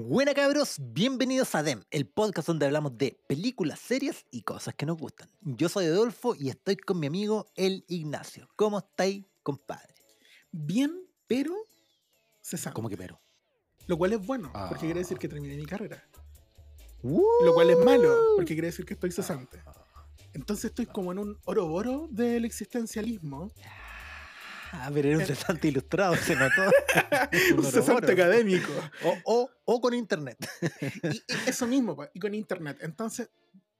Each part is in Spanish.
Buena cabros, bienvenidos a DEM, el podcast donde hablamos de películas, series y cosas que nos gustan. Yo soy Adolfo y estoy con mi amigo el Ignacio. ¿Cómo estáis, compadre? Bien, pero cesante. ¿Cómo que pero? Lo cual es bueno, Ah. porque quiere decir que terminé mi carrera. Lo cual es malo, porque quiere decir que estoy cesante. Entonces estoy como en un oroboro del existencialismo. Ah, pero era un cesante ilustrado, se notó. un cesante académico. O, o, o con internet. Y, eso mismo, y con internet. Entonces,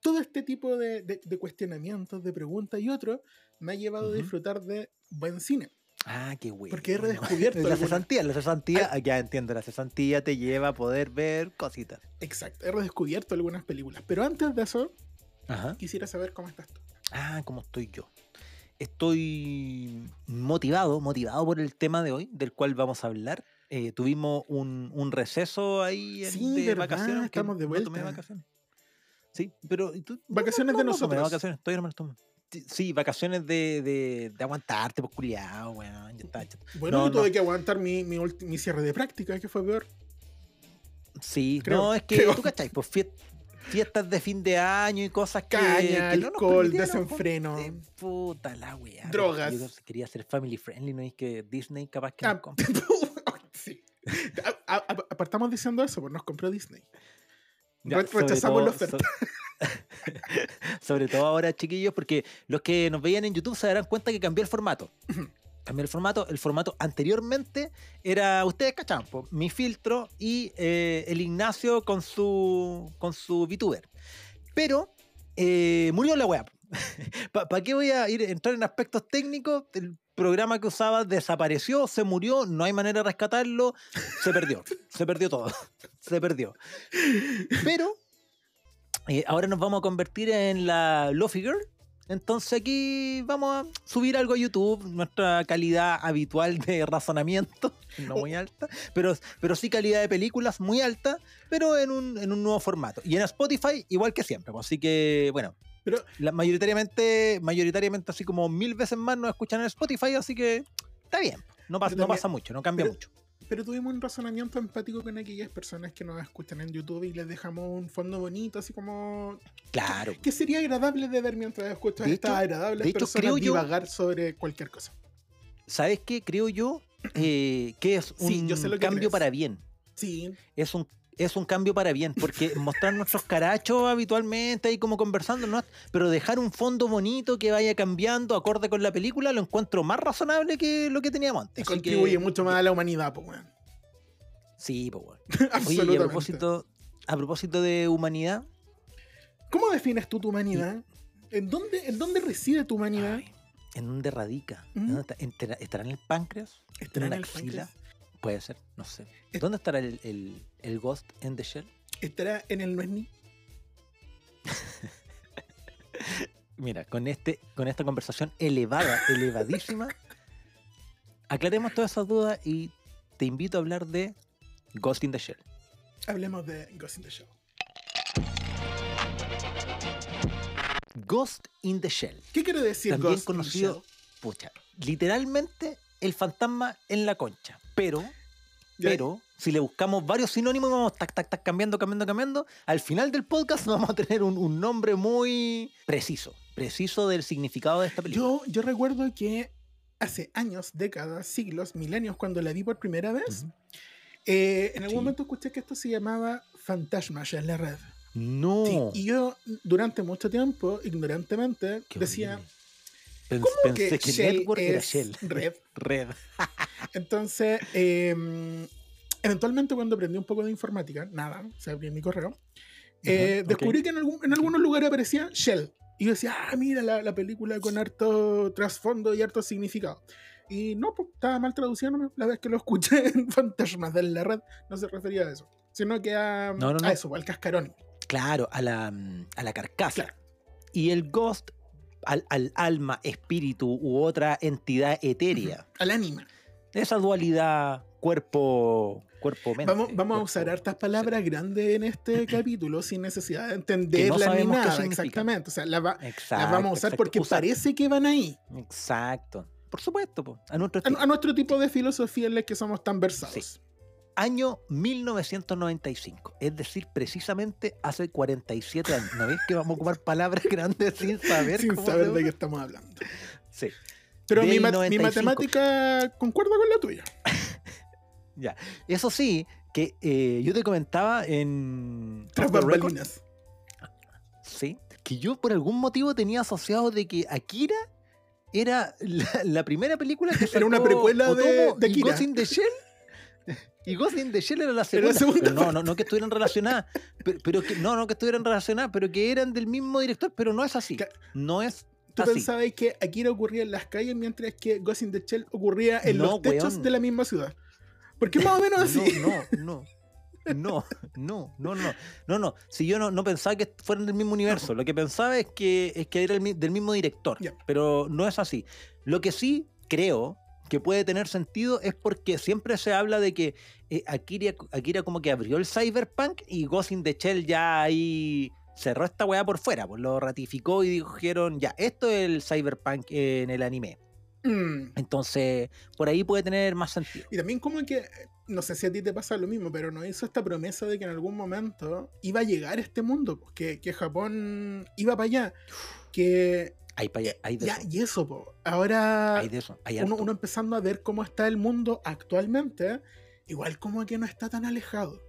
todo este tipo de, de- de cuestionamientos, de preguntas y otros, me ha llevado a disfrutar de buen cine. Ah, qué bueno. Porque he redescubierto La cesantía, la cesantía, ah, ya entiendo, la cesantía te lleva a poder ver cositas. Exacto, he redescubierto algunas películas. Pero antes de eso, Ajá. quisiera saber cómo estás tú. Ah, ¿cómo estoy yo? Estoy motivado, motivado por el tema de hoy, del cual vamos a hablar. Eh, tuvimos un, un receso ahí en- Sí, de verdad, vacaciones. que estamos de no tomé vuelta. vacaciones. Sí, pero ¿y tú? Vacaciones de tomé nosotros. vacaciones, todavía no me tomo. Sí, vacaciones de, de, de aguantarte, pues culiado, weón. Ya está, chato. Bueno, No, yo tuve no. que aguantar mi, mi, mi cierre de práctica, que fue peor. Sí, Creo, no, es que creo. tú cachai, pues fie- fiestas de fin de año y cosas que. Caña, que no alcohol, desenfreno. pues, de Puta la weá. Drogas. Yo quería ser family friendly, no es que Disney capaz que Ah, nos compre. sí. A- a- a- apartamos diciendo eso, pues nos compró Disney. Ya, rechazamos la oferta. so- sobre todo ahora, chiquillos, porque los que nos veían en YouTube se darán cuenta que cambió el formato. Cambió el formato. El formato anteriormente era, ustedes cachan, mi filtro y eh, el Ignacio con su, con su VTuber. Pero eh, murió la web. ¿Para qué voy a ir entrar en aspectos técnicos? El programa que usaba desapareció, se murió, no hay manera de rescatarlo, se perdió, se perdió todo, se perdió. Pero eh, ahora nos vamos a convertir en la Lofi Girl. Entonces aquí vamos a subir algo a YouTube, nuestra calidad habitual de razonamiento, no muy alta, pero, pero sí calidad de películas muy alta, pero en un, en un nuevo formato. Y en Spotify igual que siempre, pues, así que bueno, Pero la- mayoritariamente, mayoritariamente así como mil veces más nos escuchan en Spotify, así que está bien, no pasa, no pasa mucho, no cambia pero- mucho. Pero tuvimos un razonamiento empático con aquellas personas que nos escuchan en YouTube y les dejamos un fondo bonito, así como. Claro. que sería agradable de ver mientras escuchas De estas hecho- agradables de hecho, personas creo yo- divagar sobre cualquier cosa. ¿Sabes qué? Creo yo eh, que es un Sí, yo sé lo que cambio crees. para bien. Sí, es un, es un cambio para bien, porque mostrar nuestros carachos habitualmente ahí como conversando, ¿no? pero dejar un fondo bonito que vaya cambiando acorde con la película lo encuentro más razonable que lo que teníamos antes. y contribuye que- mucho más a la humanidad, pues, weón. Sí, pues bueno. Oye, a propósito, a propósito de humanidad, ¿Cómo defines tú tu humanidad? ¿En dónde, ¿En dónde reside tu humanidad? ay, ¿en dónde radica? ¿Mm? ¿Dónde está? ¿Entra- ¿Estará en el páncreas? ¿Estará ¿En en la el axila? páncreas? Puede ser, no sé. ¿Dónde estará el, el, el Ghost in the Shell? ¿Estará en el Nuesni? Mira, con, este, con esta conversación elevada, elevadísima, aclaremos todas esas dudas y te invito a hablar de Ghost in the Shell. Hablemos de Ghost in the Shell. Ghost in the Shell, ¿Qué quiere decir también Ghost in the conocido, Shell? pucha, literalmente el fantasma en la concha. Pero, Ya, pero, si le buscamos varios sinónimos, vamos tac, tac, tac, cambiando, cambiando, cambiando, al final del podcast vamos a tener un, un nombre muy preciso, preciso del significado de esta película. Yo, yo recuerdo que hace años, décadas, siglos, milenios, cuando la vi por primera vez, Ujú. eh, en algún Sí. momento escuché que esto se llamaba Fantasmas en la red. No. Sí, y yo durante mucho tiempo, ignorantemente, Qué decía, horrible. ¿cómo pensé que, que, Shell Network era es Shell. red? Red. Entonces, eh, eventualmente cuando aprendí un poco de informática, nada, se abrí mi correo, eh, descubrí que en, algún- en algunos lugares aparecía Shell. Y yo decía, ah, mira la, la película con harto trasfondo y harto significado. Y no, pues, estaba mal traducido la vez que lo escuché en Fantasmas de la red, no se refería a eso, sino que a, No, no, no. a eso, al cascarón. Claro, a la, mm, a la carcasa. Claro. Y el Ghost al, al alma, espíritu u otra entidad etérea. Al ánima. Esa dualidad cuerpo cuerpo mente. Vamos, vamos a usar hartas palabras grandes en este capítulo sin necesidad de entenderla ni sabemos qué nada. Exactamente. O sea, va- las vamos a usar exacto. porque Usar. parece que van ahí. Exacto. Por supuesto, po, a nuestro A, nuestro tipo de filosofía en la que somos tan versados. Sí. año 1995, es decir, precisamente hace 47 años. ¿No ves que vamos a ocupar palabras grandes sin saber? Sin saber de qué estamos hablando. Sí, Pero mi, mi 95. matemática concuerda con la tuya. ya. Eso sí, que eh, yo te comentaba en... Tras bambalinas. Sí, que yo por algún motivo tenía asociado de que Akira era la, la primera película que Era una sacó precuela de- Otomo de y Akira. Ghost in the Shell. Y Ghost in the Shell era la Era segunda. la segunda Pero no, no, no que estuvieran relacionadas. Pero, pero que, no, no que estuvieran relacionadas, pero que eran del mismo director, pero no es así. No es Tú así. pensabas que Akira ocurría en las calles mientras que Ghost in the Shell ocurría en No, los techos weón. de la misma ciudad. Porque más o menos así. No, no, no. No, no, no, no, no, no. Si yo no, no pensaba que fueran del mismo universo, lo que pensaba es que, es que era el del mismo director, pero no es así. Lo que sí creo que puede tener sentido es porque siempre se habla de que eh, Akira, Akira como que abrió el cyberpunk y Ghost in the Shell ya ahí cerró esta weá por fuera, pues lo ratificó y dijeron, ya, esto es el cyberpunk en el anime. Mm. Entonces, por ahí puede tener más sentido. Y también como que, no sé si a ti te pasa lo mismo, pero nos hizo esta promesa de que en algún momento iba a llegar este mundo, pues, que, que Japón iba para allá. Que Hay, pa' allá- hay de ya, eso. y eso, po. ahora Hay de eso. Hay uno, empezando a ver cómo está el mundo actualmente, igual como que no está tan alejado.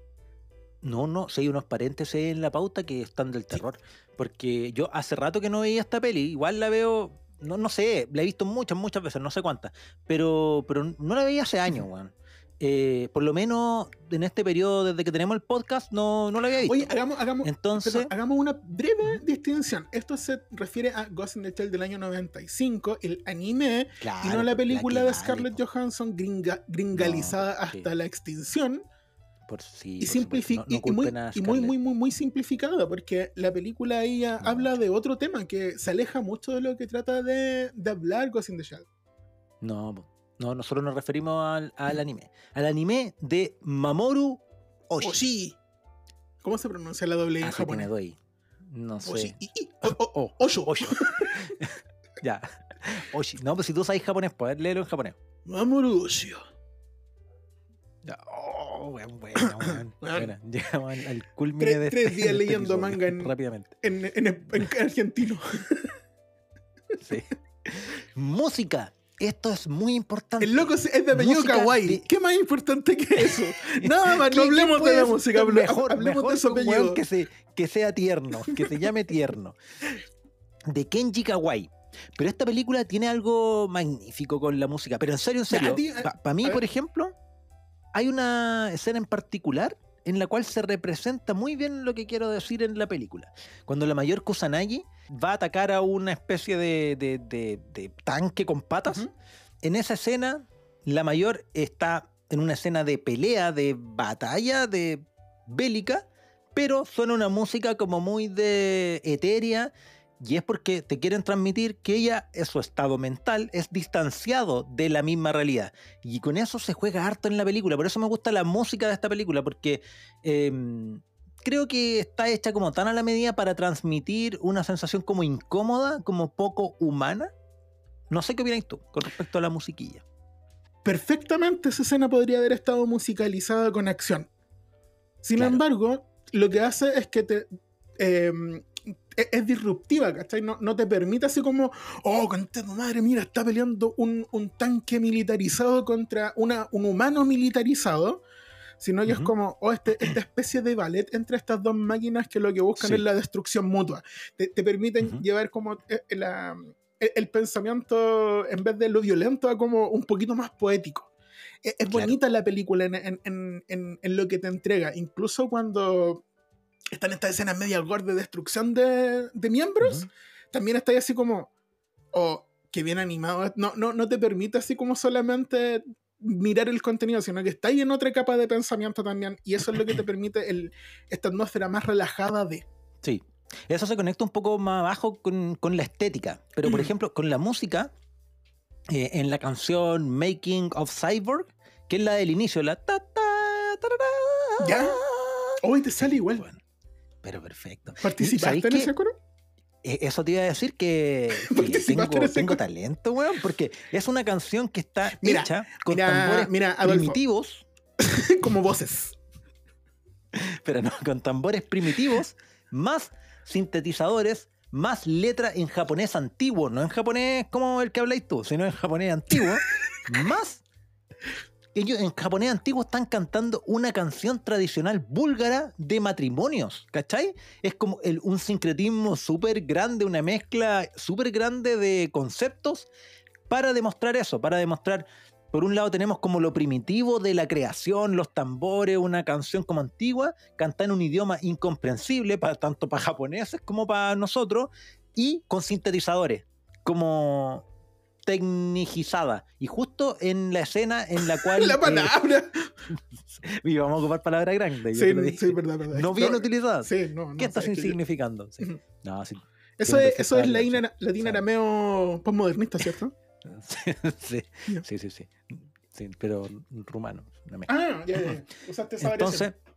No, no, sí hay unos paréntesis en la pauta que están del terror. Porque yo hace rato que no veía esta peli, igual la veo, no, no sé, la he visto muchas, muchas veces, no sé cuántas, pero, pero no la veía hace años, weón. Eh, por lo menos en este periodo, desde que tenemos el podcast, no, no la había visto. Oye, hagamos, hagamos, Entonces, perdón, hagamos una breve distinción. Esto se refiere a Ghost in the Shell del año 95, el anime, y no la película de Scarlett Johansson gringa- gringalizada No, sí. hasta la extinción. Por- sí, y, por supuesto, no- no y- muy, y muy, muy, muy, muy simplificada, porque la película ella No. habla de otro tema que se aleja mucho de lo que trata de, de hablar Ghost in the Shell. No, no, nosotros nos referimos al, al anime. Al anime de Mamoru Oshii. Oshi. ¿Cómo se pronuncia la doble I en me japonés? doy. No sé. Oshi. I- i- o- o- Oh, Osho. Osho. ya. Oshi. No, pues si tú sabes japonés, pues léelo en japonés. Mamoru Oshio. Ya. Oh, weón, bueno, weón. Weón. Bueno, llegamos al, al culmine Tres- de tres este- días este leyendo episodio, manga en- Rápidamente. En, en, en argentino. Sí. Música. Esto es muy importante. El loco es de apellido kawaii. de- ¿Qué más importante que eso? Nada más, ¿Qué- no hablemos de la música, mejor, hablemos mejor de su weón apellido. Que, se, que sea tierno, que se llame tierno. De Kenji Kawai. Pero esta película tiene algo magnífico con la música. Pero en serio, en serio. Para mí, por ejemplo, hay una escena en particular en la cual se representa muy bien lo que quiero decir en la película. Cuando la mayor Kusanagi va a atacar a una especie de, de- de- de tanque con patas, en esa escena, la mayor está en una escena de pelea, de batalla, de bélica, pero suena una música como muy de etérea. Y es porque te quieren transmitir que ella, su estado mental, es distanciado de la misma realidad. Y con eso se juega harto en la película. Por eso me gusta la música de esta película, porque em, creo que está hecha como tan a la medida para transmitir una sensación como incómoda, como poco humana. No sé qué opinas tú con respecto a la musiquilla. Perfectamente esa escena podría haber estado musicalizada con acción. Sin Claro. embargo, lo que hace es que te. eh, es, es disruptiva, ¿cachai? No, no te permite así como, oh, contra tu madre, mira, está peleando un, un tanque militarizado contra una, un humano militarizado, sino que es como, oh, este, esta especie de ballet entre estas dos máquinas que lo que buscan Sí. es la destrucción mutua. Te, te permiten llevar como eh, la- el, el pensamiento, en vez de lo violento, a como un poquito más poético. Es, es Claro. bonita la película en- en- en lo que te entrega, incluso cuando están estas escenas media gore de destrucción de, de miembros, también está ahí así como, oh, que bien animado. No, no, no te permite así como solamente mirar el contenido, sino que está ahí en otra capa de pensamiento también, y eso es lo que te permite el, esta atmósfera más relajada de... Sí. Eso se conecta un poco más abajo con, con la estética. Pero, por Mm. ejemplo, con la música, eh, en la canción Making of Cyborg, que es la del inicio, la ta ¿Ya? Hoy te sale igual. Bueno, pero perfecto. ¿Participaste ¿sabéis en ese coro? Eh, Eso te iba a decir que, que tengo, tengo talento, weón, porque es una canción que está Mira, hecha con Mira, tambores mira, primitivos. como voces. Pero no, con tambores primitivos, más sintetizadores, más letra en japonés antiguo, no en japonés como el que habláis tú, sino en japonés antiguo, más ellos en japonés antiguo están cantando una canción tradicional búlgara de matrimonios, ¿cachai? Es como un sincretismo súper grande, una mezcla súper grande de conceptos para demostrar eso, para demostrar, por un lado tenemos como lo primitivo de la creación, los tambores, una canción como antigua, cantada en un idioma incomprensible para, tanto para japoneses como para nosotros, y con sintetizadores, como tecnicizada. Y justo en la escena en la cual... La eh, palabra. y vamos a ocupar palabras grandes. yo sí, dije. verdad, verdad. No bien No, utilizadas. Sí, no, no. ¿Qué estás es que yo- significando? Sí. Ujú. No, sí. Eso es, eso es latín, Sí. arameo postmodernista, ¿cierto? Sí, sí, sí, sí. Sí, pero rumano. Ah, ya, ya. ya. Usaste esa Entonces, variación.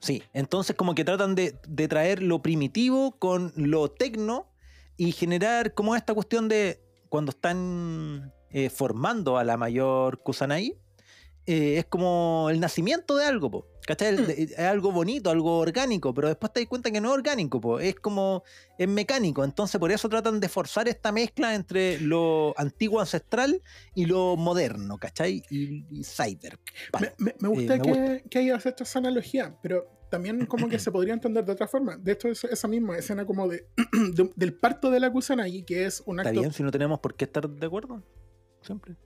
sí, entonces como que tratan de, de traer lo primitivo con lo tecno y generar como esta cuestión de cuando están eh, formando a la mayor Kusanagi, eh, es como el nacimiento de algo, po, ¿cachai? De- Es algo bonito, algo orgánico, pero después te das cuenta que no es orgánico, po, es como, es mecánico, entonces por eso tratan de forzar esta mezcla entre lo antiguo ancestral y lo moderno, ¿cachai? Y, y cyber. Me, me- me gusta eh, me que, que hayas hecho esa analogía, pero también como que se podría entender de otra forma. De hecho, es- esa misma escena como de, de- del parto de la Kusanagi, que es un ¿Está acto... bien si no tenemos por qué estar de acuerdo? Siempre.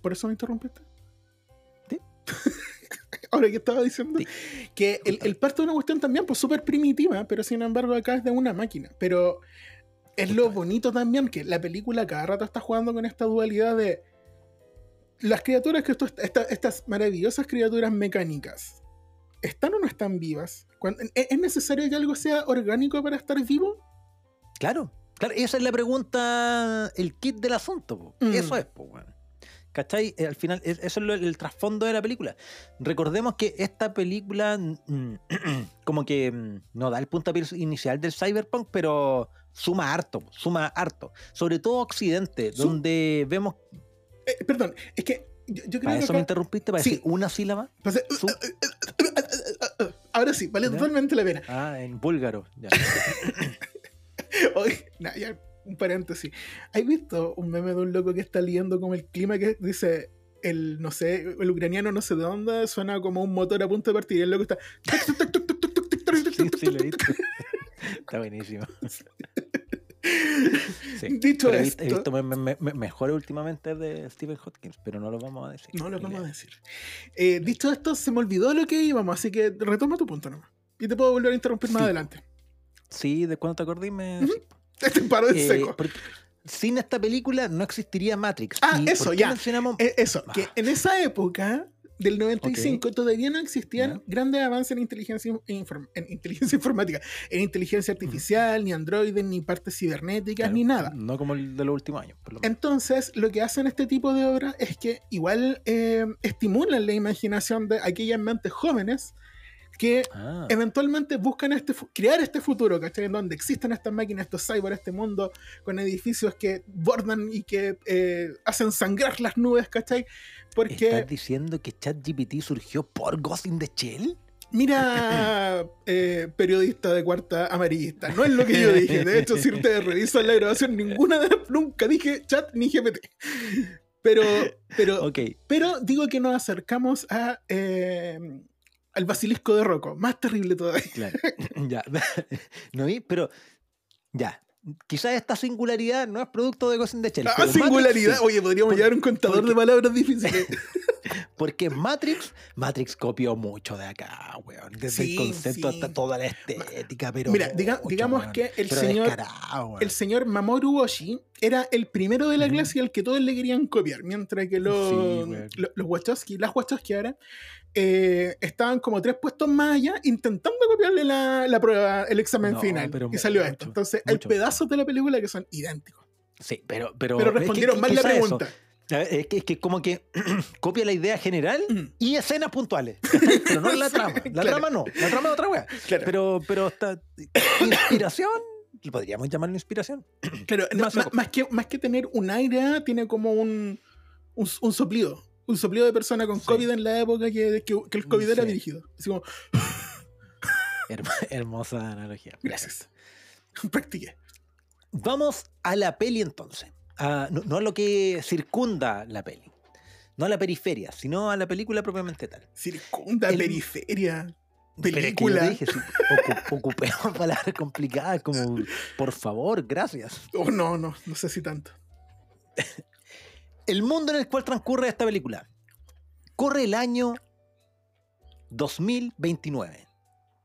¿Por eso me interrumpiste? Sí. Ahora que estaba diciendo Sí. que el, el parto es una cuestión también pues súper primitiva, pero sin embargo acá es de una máquina. Pero es lo bonito también que la película cada rato está jugando con esta dualidad de las criaturas que esto, esta- estas maravillosas criaturas mecánicas están o no están vivas. Cuan- ¿Es es necesario que algo sea orgánico para estar vivo? Claro, claro, esa es la pregunta, el kit del asunto. Mm. Eso es, po, weón. ¿Cachai? Eh, Al final, es- eso es lo- el trasfondo de la película. Recordemos que esta película, mm, como que mm, no da el puntapié inicial del cyberpunk, pero suma harto, suma harto. Sobre todo Occidente, donde vemos. Eh, perdón, es que yo, yo creo ¿Para que eso me interrumpiste? ¿Para Sí. decir una sílaba? Pues, eh, Su- Ahora sí, vale ¿Ya? totalmente la pena. Ah, en búlgaro. ya. Oye, nah, ya, un paréntesis. ¿Has visto un meme de un loco que está leyendo como el clima que dice el, no sé, el ucraniano no sé de dónde, suena como un motor a punto de partir y el loco está... Sí, sí, lo he visto. Está buenísimo. Sí. Dicho Pero he visto, he esto- visto me- me- me- mejores últimamente de Stephen Hopkins, pero no lo vamos a decir. No lo vamos a decir. Eh, dicho esto, se me olvidó lo que íbamos, así que retoma tu punto nomás. Y te puedo volver a interrumpir más Sí. adelante. Sí, de cuando te acordé me... Ujú. sí. Este en Eh, seco. porque sin esta película no existiría Matrix. Ah, ¿Y eso, ya. mencionamos- Eh, eso, que Ah. en esa época del 95 todavía no existían grandes avances en inteligencia, en inteligencia informática, en inteligencia artificial, ni androides, ni partes cibernéticas, Claro, ni nada. No como el de los últimos años, por lo menos. Entonces, lo que hacen este tipo de obras es que igual eh, estimulan la imaginación de aquellas mentes jóvenes que Ah, eventualmente buscan este crear este futuro, ¿cachai? En donde existen estas máquinas, estos cyber, este mundo con edificios que bordan y que eh, hacen sangrar las nubes, ¿cachai? Porque, ¿Estás diciendo que ChatGPT surgió por Ghost in the Shell? mira, eh, periodista de cuarta amarillista, no es lo que yo dije. De hecho, si ustedes revisan la grabación, ninguna de nunca dije chat ni GPT. Pero, pero, pero digo que nos acercamos a, eh, al basilisco de Rocco, más terrible todavía. claro. ya. no vi, pero ya. Quizás esta singularidad no es producto de Ghost in the Shell. Ah, Matrix singularidad. sí. Oye, podríamos Por- llevar un contador porque- de palabras difíciles. Porque Matrix, Matrix copió mucho de acá, weón. Desde Sí, el concepto sí. hasta toda la estética, pero. Mira, diga- mucho, digamos weón. que el Pero señor- el señor Mamoru Oshii era el primero de la clase al que todos le querían copiar, mientras que los, Sí, los Wachowski, las Wachowski ahora, eh, estaban como tres puestos más allá intentando copiarle la, la prueba, el examen No, final. pero Y salió mucho, esto. Entonces, hay pedazos de la película que son idénticos. Sí, pero. Pero, Pero es que- respondieron mal la eso. Es que, es que como que copia la idea general Mm, y escenas puntuales. Pero no la trama. La Claro. trama no. La trama es otra wea. Claro, Pero, pero. Inspiración. Podríamos llamarlo inspiración. claro, más, que, más que tener un aire, tiene como un, un, un soplido. un soplido de persona con Sí. COVID en la época que, que- que el COVID era dirigido. Así como, Herm- hermosa analogía. gracias. Practiqué. Vamos a la peli entonces. A- no, no a lo que circunda la peli. No a la periferia, sino a la película propiamente tal. Circunda, El- periferia. Pero es que yo Película. dije, sí, ocu- ocupemos palabras complicadas como, por favor, gracias. Oh, no, no, no sé si tanto. El mundo en el cual transcurre esta película. Corre el año 2029.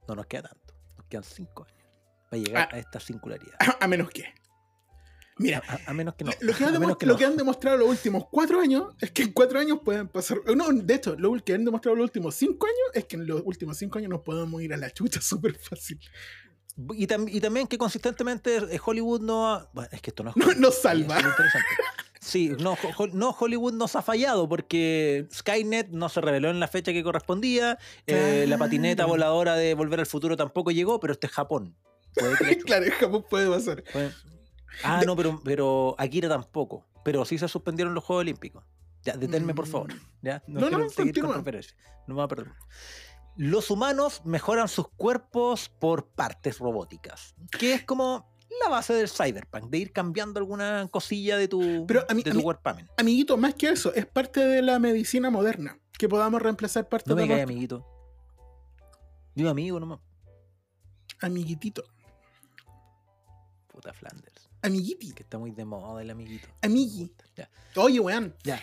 No nos queda tanto. Nos quedan cinco años para llegar Ah. a esta singularidad. A, a menos que. Mira, A, a menos que no. lo, que han menos que lo no. que han demostrado los últimos cuatro años es que en cuatro años pueden pasar. No, de hecho, lo que han demostrado los últimos cinco años es que en los últimos cinco años nos podemos ir a la chucha súper fácil. Y, tam- y también que consistentemente eh, Hollywood no ha- Bueno, es que esto no es No- sí, salva. es interesante. Sí, no, no, Hollywood nos ha fallado porque Skynet no se reveló en la fecha que correspondía, eh, la patineta voladora de Volver al Futuro tampoco llegó, pero este es Japón. Puede que claro, en Japón puede pasar. Puede- Ah, no, pero, pero Akira tampoco. Pero sí se suspendieron los Juegos Olímpicos. Ya, deténme, por favor. ¿ya? No, no, no, continúa. No me va a perder. Los humanos mejoran sus cuerpos por partes robóticas. Que es como la base del cyberpunk, de ir cambiando alguna cosilla de tu, Pero de tu. Amiguito, más que eso, es parte de la medicina moderna. Que podamos reemplazar parte No de me cae, amiguito. Digo amigo, no me. Amiguitito. Puta Flanders. Amiguiti. Que está muy de moda el amiguito. Amigui. Ya, Oye, weón. ya.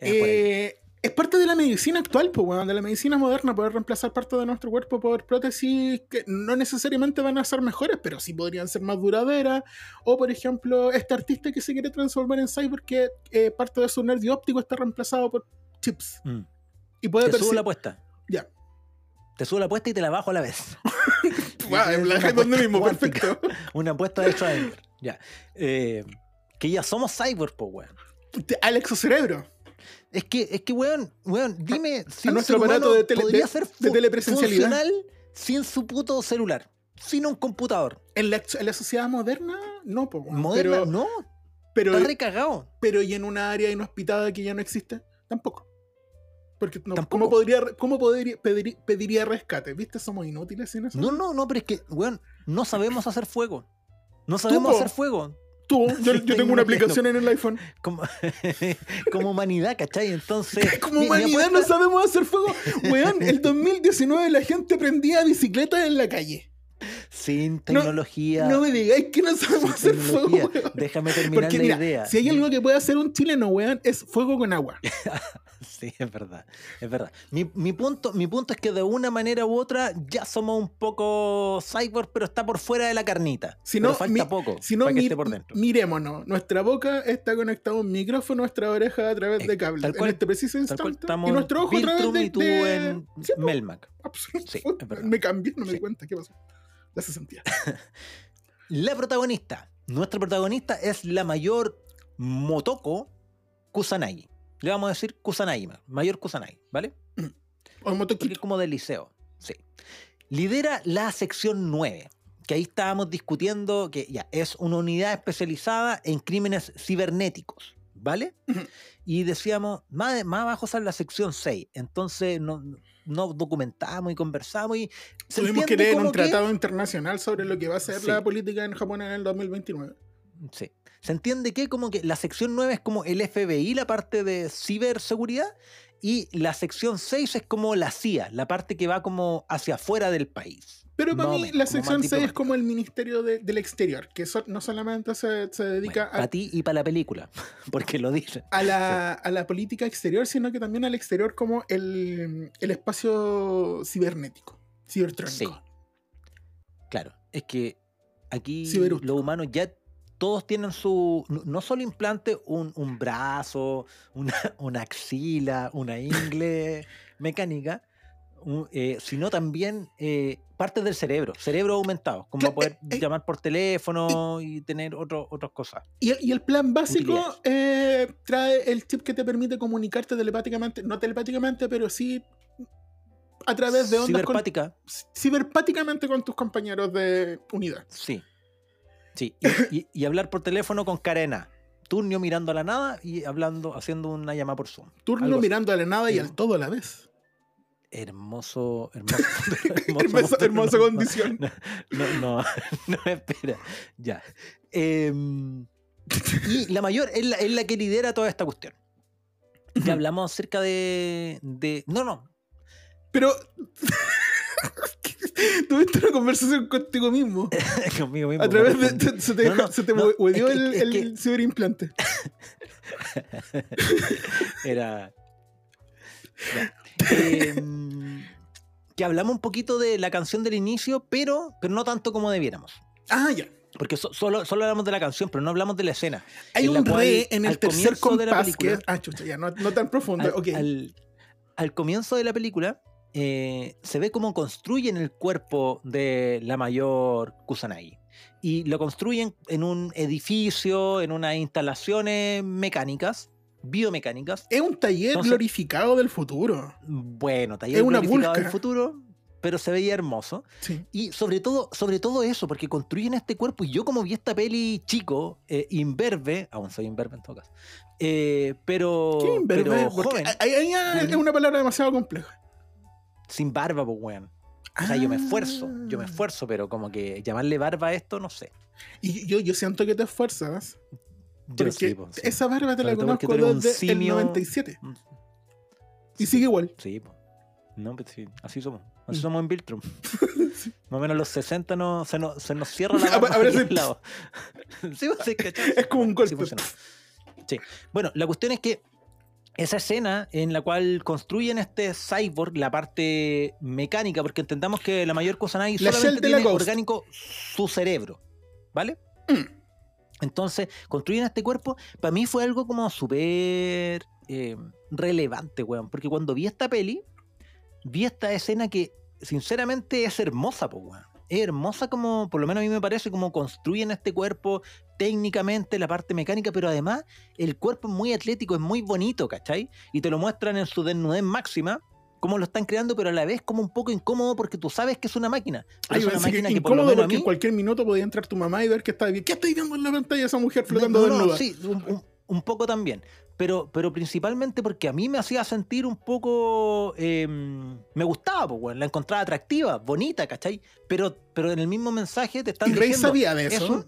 Eh, es parte de la medicina actual, pues, weón, de la medicina moderna, poder reemplazar parte de nuestro cuerpo por prótesis que no necesariamente van a ser mejores, pero sí podrían ser más duraderas. O, por ejemplo, este artista que se quiere transformar en cyber, que eh, parte de su nervio óptico está reemplazado por chips. Mm. Y puede Te subo la apuesta. Ya. Te subo la apuesta y te la bajo a la vez. Guau, Es la donde mismo, cuántica. perfecto. Una apuesta de Schrödinger. Ya. Eh, que ya somos cyber, pues, weón. Al exocerebro. Es que, es que, weón, weón, dime si a un nuestro aparato de tele- podría de- ser de telepresencialidad. funcional sin su puto celular, sin un computador. En la, en la sociedad moderna, no, po, weón. Moderna, pero, no, pero, está recagado. pero y en una área inhospitada que ya no existe, tampoco. Porque no. ¿cómo, podría, cómo podría, pedir- pediría rescate? ¿Viste? Somos inútiles sin eso. No, no, no, pero es que, weón, no sabemos hacer fuego. No sabemos hacer fuego. Tú, yo, tengo una aplicación en el iPhone. Como, como humanidad, ¿cachai? Entonces. Como humanidad no sabemos hacer fuego. Weón, el 2019 la gente prendía bicicletas en la calle. Sin tecnología. No me digáis que no sabemos hacer fuego, weón. Déjame terminar Porque la mira, idea. si hay algo que puede hacer un chileno, weón, es fuego con agua. Sí, es verdad, es verdad. Mi, mi punto, mi punto es que de una manera u otra ya somos un poco cyborg, pero está por fuera de la carnita. Si Pero no, falta mi- poco Si no, para que mi- esté por dentro. mirémonos. Nuestra boca está conectada a un micrófono, nuestra oreja a través de cables. tal cual, en este preciso instante. estamos Y nuestro ojo a través de. y tú de- en Sí, Melmac. absoluto. Sí, es verdad. me cambié, no me di Sí. cuenta. ¿Qué pasó? La hace sentido. La protagonista, nuestra protagonista es la mayor Motoko Kusanagi. Le vamos a decir Kusanagi, mayor Kusanagi, ¿vale? O motoquito. como del liceo. Sí. Lidera la sección 9, que ahí estábamos discutiendo que ya es una unidad especializada en crímenes cibernéticos, ¿vale? Y decíamos, más, más abajo sale la sección 6, entonces no, no documentamos y conversamos y se Tuvimos que entiende leer un tratado internacional sobre lo que va a ser Sí. la política en Japón en el 2029. Sí. Se entiende que como que la sección 9 es como el FBI, la parte de ciberseguridad, y la sección 6 es como la CIA, la parte que va como hacia afuera del país. Pero para mí la sección más 6 es como el Ministerio de- del Exterior, que so- no solamente se, se dedica para a, ti y para la película, porque lo dicen. a la, a la política exterior, sino que también al exterior como el, el espacio cibernético, cibertrónico. Sí. Claro, es que aquí Ciberústico. los humanos ya todos tienen su, no- solo implante, un, un brazo, una, una axila, una ingle mecánica, eh, sino también eh, partes del cerebro, cerebro aumentado, como poder eh, eh, llamar por teléfono y tener otro, otras cosas. Y el, y el plan básico eh, trae el chip que te permite comunicarte telepáticamente, no telepáticamente, pero sí a través de ondas con- Ciberpática, ciberpáticamente con tus compañeros de unidad. sí. Sí, y, y- y hablar por teléfono con Carena. turnio mirando a la nada y hablando, haciendo una llamada por Zoom. Turno mirando a la nada y al todo a la vez. Hermoso, hermoso. Hermosa no, condición. No, no, no, espera. Ya. Em, y la mayor es la, es la que lidera toda esta cuestión. Ya hablamos acerca de, de. No, no. Pero. Tuviste una conversación contigo mismo. Conmigo mismo. A través de. respondí. Se te, No, no, se te no, huevió que- el, el que- ciberimplante. Era. Ya. Em, que hablamos un poquito de la canción del inicio, pero, pero no tanto como debiéramos. Ah, ya. Porque so- solo, solo hablamos de la canción, pero no hablamos de la escena. Hay un re en el tercer comienzo de la que película-. Ah, chucha, ya, no, no tan profundo. al- al comienzo de la película eh, se ve cómo construyen el cuerpo de la mayor Kusanagi. Y lo construyen en un edificio, en unas instalaciones mecánicas, biomecánicas. Es un taller Entonces- glorificado del futuro. Bueno, taller Es una glorificado del futuro, pero se veía hermoso. Sí. Y sobre todo, sobre todo eso, porque construyen este cuerpo. Y yo, como vi esta peli chico, eh, imberbe, aún soy imberbe en todo caso, eh, pero, ¿Qué imberbe? pero Porque joven, es una palabra demasiado compleja. sin barba, pues, weón. O sea, yo me esfuerzo, yo me Ah. esfuerzo, pero como que llamarle barba a esto, no sé. Y yo, yo siento que te esfuerzas. Yo sí, pues, sí. esa barba te la conozco desde el simio. 97. Mm. Y Sí, sigue igual. Sí, pues. No, pues sí, así somos. Así Mm. somos en Viltrum. Más o menos los 60 no, se, nos, se nos cierra la barba lado. sí, pues, sí, ¿cachai? Es como un golpe. Sí. Bueno, la cuestión es que esa escena en la cual construyen este cyborg, la parte mecánica, porque entendamos que la mayor cosa nadie La solamente tiene orgánico su cerebro, ¿vale? Mm. Entonces, construyen este cuerpo, para mí fue algo como súper eh, relevante, weón, porque cuando vi esta peli, vi esta escena que sinceramente es hermosa, pues, weón. Es hermosa como, por lo menos a mí me parece, como construyen este cuerpo técnicamente, la parte mecánica, pero además el cuerpo es muy atlético, es muy bonito, ¿cachai? Y te lo muestran en su desnudez máxima, cómo lo están creando, pero a la vez como un poco incómodo porque tú sabes que es una máquina. Ay, es una pensé que máquina que, por lo incómodo menos a porque mí... en cualquier minuto podía entrar tu mamá y ver que está bien. ¿Qué estáis viendo en la pantalla esa mujer flotando No, no, sí, un, un- un poco también. Pero, pero principalmente porque a mí me hacía sentir un poco. eh, me gustaba, pues, weón, la encontraba atractiva, bonita, ¿cachai? Pero, pero en el mismo mensaje te están ¿Y Rey diciendo. sabía de Es, eso? un-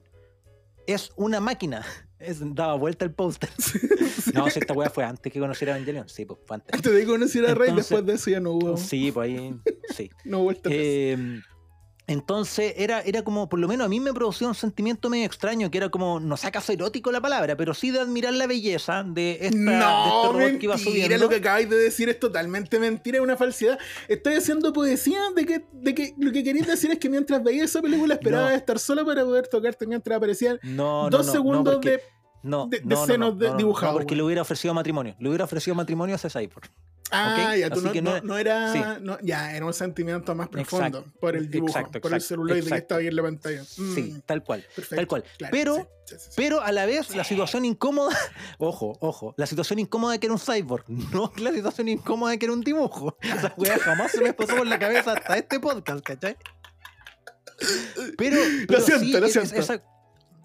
es una máquina. Es, daba vuelta el póster. No, si esta weá fue antes que conociera a Evangelion. Sí, pues fue antes. Antes de conocer a Rey, Entonces- después de eso ya no hubo. Sí, pues ahí. Sí. No hubo vuelta. Eh, entonces era, era como, por lo menos a mí me producía un sentimiento medio extraño, que era como, no sé acaso erótico la palabra, pero sí de admirar la belleza de, esta, de este no, robot que iba subiendo. lo que acabáis de decir es totalmente mentira, es una falsedad. Estoy haciendo poesía de que, de que lo que querías decir es que mientras veía esa película esperaba No. estar sola para poder tocarte mientras aparecían No, no, dos no, segundos no, porque- de... no, de- de no, no, senos no, de- no, no, dibujados, no, porque le hubiera ofrecido matrimonio. Le hubiera ofrecido matrimonio a ese cyborg. Ah, ¿ok? ya, tú no, no- no era- sí. no- ya, era un sentimiento más profundo Exacto, por el dibujo, exacto, por el exacto, celuloide que estaba ahí en la pantalla. Sí, Mm, tal cual. perfecto, tal cual. claro, Pero- sí, sí, sí, sí. Pero a la vez, la situación incómoda, ojo, ojo, la situación incómoda que era un cyborg, no la situación incómoda que era un dibujo. Esa weá jamás se me pasó por la cabeza hasta este podcast, ¿cachai? Pero, pero siento, sí, lo siento. esa-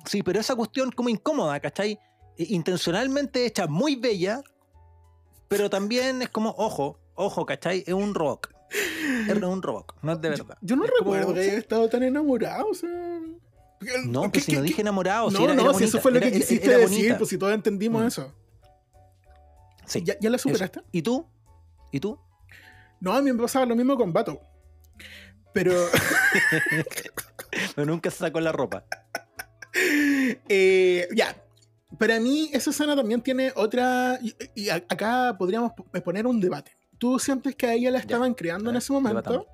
sí, pero esa cuestión como incómoda, ¿cachai? Eh, Intencionalmente hecha muy bella, pero también es como, ojo, ojo, ¿cachai? Es un rock. Es un rock, no es de verdad. Yo no Es como- recuerdo que haya estado tan enamorado, o sea... No, ¿qué- pues si no dije enamorado, si No, era, no, era si eso fue lo que era- quisiste decir, bonita. pues si todos entendimos Mm. eso. Sí, ¿Ya, ya la eso. superaste? ¿Y tú? ¿Y tú? No, a mí me pasaba lo mismo con Bato. Pero Pero nunca se sacó la ropa. eh, ya. Para mí, esa escena también tiene otra. Y, y acá podríamos p- poner un debate. ¿Tú sientes que a ella la estaban creando en a ver, ese momento? debatamos.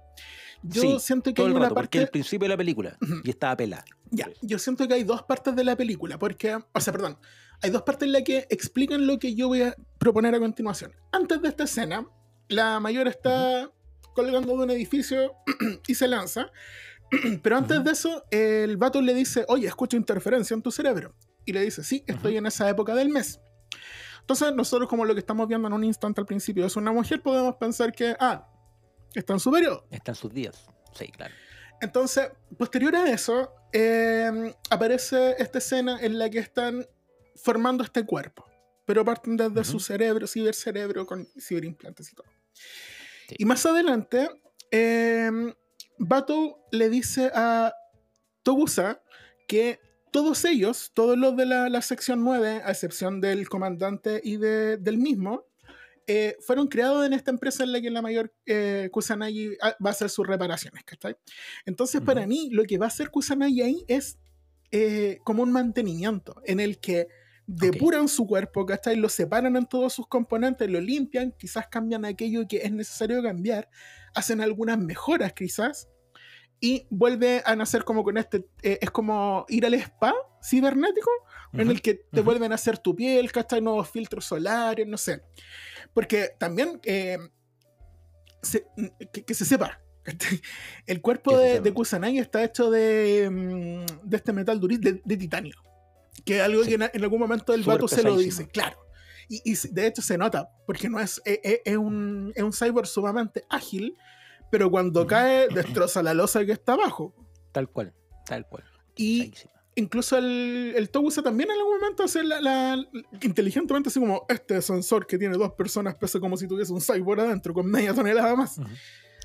Yo Sí, siento que Todo hay el una rato, porque parte. el principio de la película Ujú. y estaba pelada. Ya, yo siento que hay dos partes de la película, porque, o sea, perdón, hay dos partes en las que explican lo que yo voy a proponer a continuación. Antes de esta escena, la mayor está colgando de un edificio y se lanza, pero antes Ujú. de eso, el vato le dice, oye, escucho interferencia en tu cerebro. Y le dice, sí, estoy en esa época del mes. Entonces, nosotros como lo que estamos viendo en un instante al principio es una mujer, podemos pensar que, ah, está en su periodo. Está en sus días. Sí, claro. Entonces, posterior a eso, eh, aparece esta escena en la que están formando este cuerpo. Pero parten desde su Ujú. cerebro, cibercerebro, con ciberimplantes y todo. Sí. Y más adelante, eh, Bato le dice a Togusa que todos ellos, todos los de la, la sección 9, a excepción del comandante y de- del mismo, eh, fueron creados en esta empresa en la que la mayor eh, Kusanagi ah, va a hacer sus reparaciones, ¿cachai? Entonces, para mí, lo que va a hacer Kusanagi ahí es eh, como un mantenimiento en el que depuran su cuerpo, ¿cachai? Lo separan en todos sus componentes, lo limpian, quizás cambian aquello que es necesario cambiar, hacen algunas mejoras quizás, y vuelve a nacer como con este, eh, es como ir al spa cibernético, en Ujú. el que te ujú. vuelven a hacer tu piel, ¿cachai? Nuevos filtros solares, no sé. Porque también, eh, se- que, que se sepa, el cuerpo se de, de Kusanagi está hecho de, mm, de este metal durísimo, de, de titanio. Que es algo Sí. que en, en algún momento el vato se lo dice, claro. Y, y de hecho se nota, porque no es, es, es- es un, es un cyborg sumamente ágil, pero cuando cae destroza la losa que está abajo. Tal cual, tal cual. Y incluso el, el Togusa también en algún momento hace la, la- inteligentemente así como este sensor que tiene dos personas pesa como si tuviese un cyborg adentro con media tonelada más.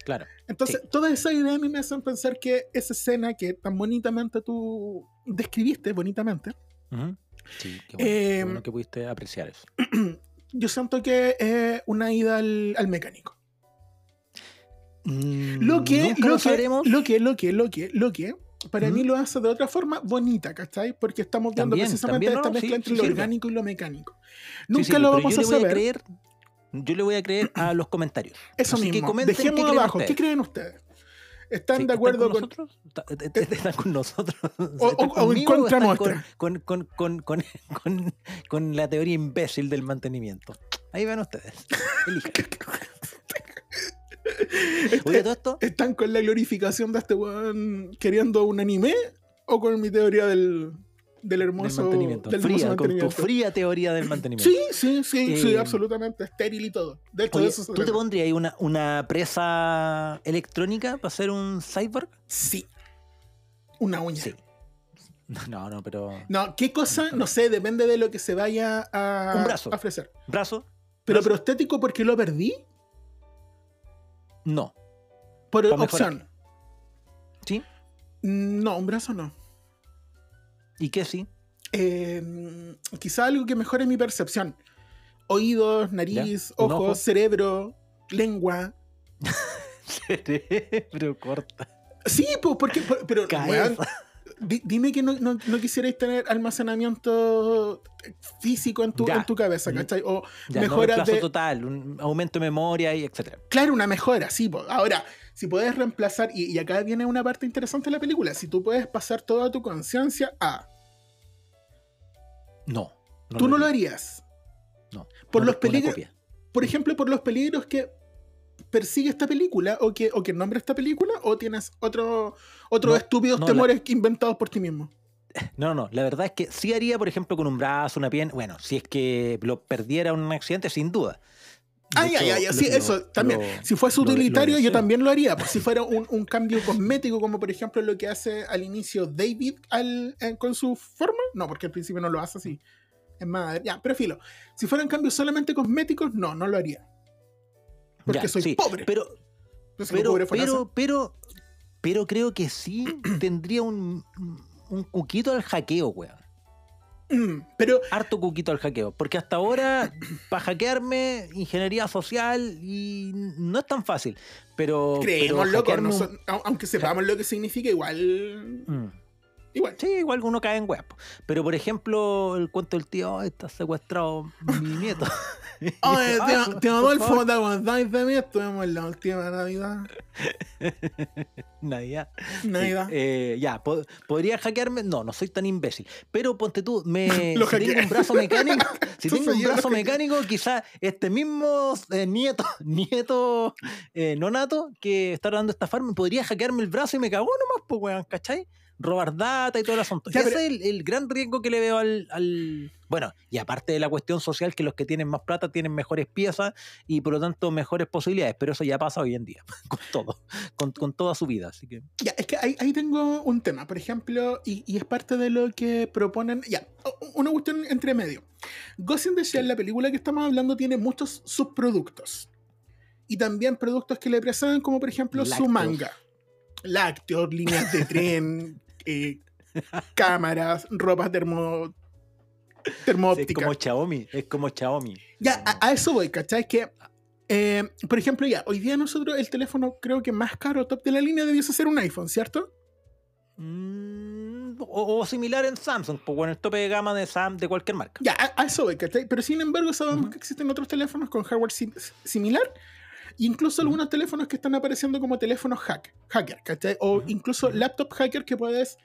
Claro. Entonces, todas esas ideas a mí me hacen pensar que esa escena que tan bonitamente tú describiste, bonitamente. Sí, qué bueno, Eh, qué bueno que pudiste apreciar eso. yo siento que es una ida al, al mecánico. Lo que, lo que, lo que, lo que, lo que, lo que, para ¿Mm? mí lo hace de otra forma bonita, ¿cachai? Porque estamos viendo precisamente esta mezcla entre lo orgánico y lo mecánico. Nunca lo vamos a saber. creer, yo le voy a creer a los comentarios. Eso mismo. Dejemos abajo. ¿Qué creen ustedes? ¿Están Sí, de acuerdo con, nosotros? ¿Está- eh, eh, ¿Están con nosotros? o- ¿Están o en contra nuestra? Con, con, con, con, con, con la teoría imbécil del mantenimiento. Ahí van ustedes. Elijan. Oye, todo esto. ¿Están con la glorificación de este weón queriendo un anime? ¿O con mi teoría del, del Del hermoso, mantenimiento. del hermoso Fría, con tu mantenimiento? fría teoría del mantenimiento. Sí, sí, sí, sí, Eh, absolutamente estéril y todo. De hecho, Oye, de eso se ¿tú te pondrías ahí una, una presa electrónica para hacer un cyborg? Sí. Una uña. Sí. No, no, pero. No, ¿qué cosa? No sé, depende de lo que se vaya a, Un brazo. a ofrecer. ¿Brazo? Pero ¿Brazo? prostético, ¿por qué lo perdí? No. Por opción. ¿Sí? No, un brazo no. ¿Y qué sí? Eh, quizá algo que mejore mi percepción. Oídos, nariz, ¿Un ojos, ojo? cerebro, lengua. Cerebro corta. Sí, pues, porque, por- pero, Cabeza. weón, dime que no, no, no quisierais tener almacenamiento físico en tu, Ya. en tu cabeza, Mm. ¿cachai? O Ya, no mejoras reemplazo de, total, un aumento de memoria y etcétera. Claro, una mejora, sí. Ahora, si puedes reemplazar, y, y acá viene una parte interesante de la película, si tú puedes pasar toda tu conciencia a... No. tú no lo haría. harías. No. Por no los peligros, por ejemplo, por los peligros que persigue esta película, o que, o que nombra esta película, o tienes otro, otros No, estúpidos no, la- temores inventados por ti mismo. No, no, la verdad es que sí haría, por ejemplo, con un brazo, una pierna. Bueno, si es que lo perdiera en un accidente, sin duda. Ay, ay, ay, sí, lo- eso también. lo- si fuese lo utilitario, yo también lo haría. Pues, si fuera un, un cambio cosmético, como por ejemplo lo que hace al inicio David al- eh, con su forma. No, porque al principio no lo hace así. Es más, ya, pero filo. Si fueran cambios solamente cosméticos, no, no lo haría. Porque Ya, soy sí, pobre. Pero, Entonces, pero, pobre pero, pero, pero creo que sí tendría un, un cuquito al hackeo, weón. Mm, pero Harto cuquito al hackeo. Porque hasta ahora, para hackearme, ingeniería social y no es tan fácil. Pero. creemos, pero loco. no son- aunque sepamos lo que significa, igual. Mm. Igual. Sí, igual uno cae en web. Pero por ejemplo, el cuento del tío, "Oh, está secuestrado mi nieto. Oye, Ah, tío, por tío Adolfo. ¿te aguantáis de mí? Estuvimos en la última Navidad. Navidad. Navidad. Eh, ya, po- ¿podría hackearme? No, no soy tan imbécil. Pero ponte tú, me, Lo si tengo un brazo mecánico, si tengo un brazo mecánico, quizá este mismo eh, nieto, nieto eh, no nato que está tratando de estafarme, podría hackearme el brazo y me cagó nomás, pues weón, ¿cachai? Robar data y todo el asunto. Ya, Ese pero- es el, el gran riesgo que le veo al, al- Bueno, y aparte de la cuestión social, que los que tienen más plata tienen mejores piezas y por lo tanto mejores posibilidades, pero eso ya pasa hoy en día, con todo, con, con toda su vida. Así que. Ya, es que ahí, ahí tengo un tema, por ejemplo, y, y es parte de lo que proponen. Ya, una cuestión entre medio. Ghost in the Shell, la película que estamos hablando, tiene muchos subproductos. Y también productos que le preceden, como por ejemplo su manga. Lácteos, líneas de tren, eh, cámaras, ropa termo, Es termoóptica. como Xiaomi, es como Xiaomi. Ya, a, a eso voy, ¿cachai? Que, eh, por ejemplo, ya, hoy día nosotros el teléfono creo que más caro, top de la línea, debiese ser un iPhone, ¿cierto? Mm, o, o similar en Samsung, pues bueno, el tope de gama de Sam de cualquier marca. Ya, a, a eso voy, ¿cachai? Pero sin embargo sabemos que existen otros teléfonos con hardware sim- similar. Incluso algunos teléfonos que están apareciendo como teléfonos hack, hacker, ¿cachai? O incluso laptop hacker que puedes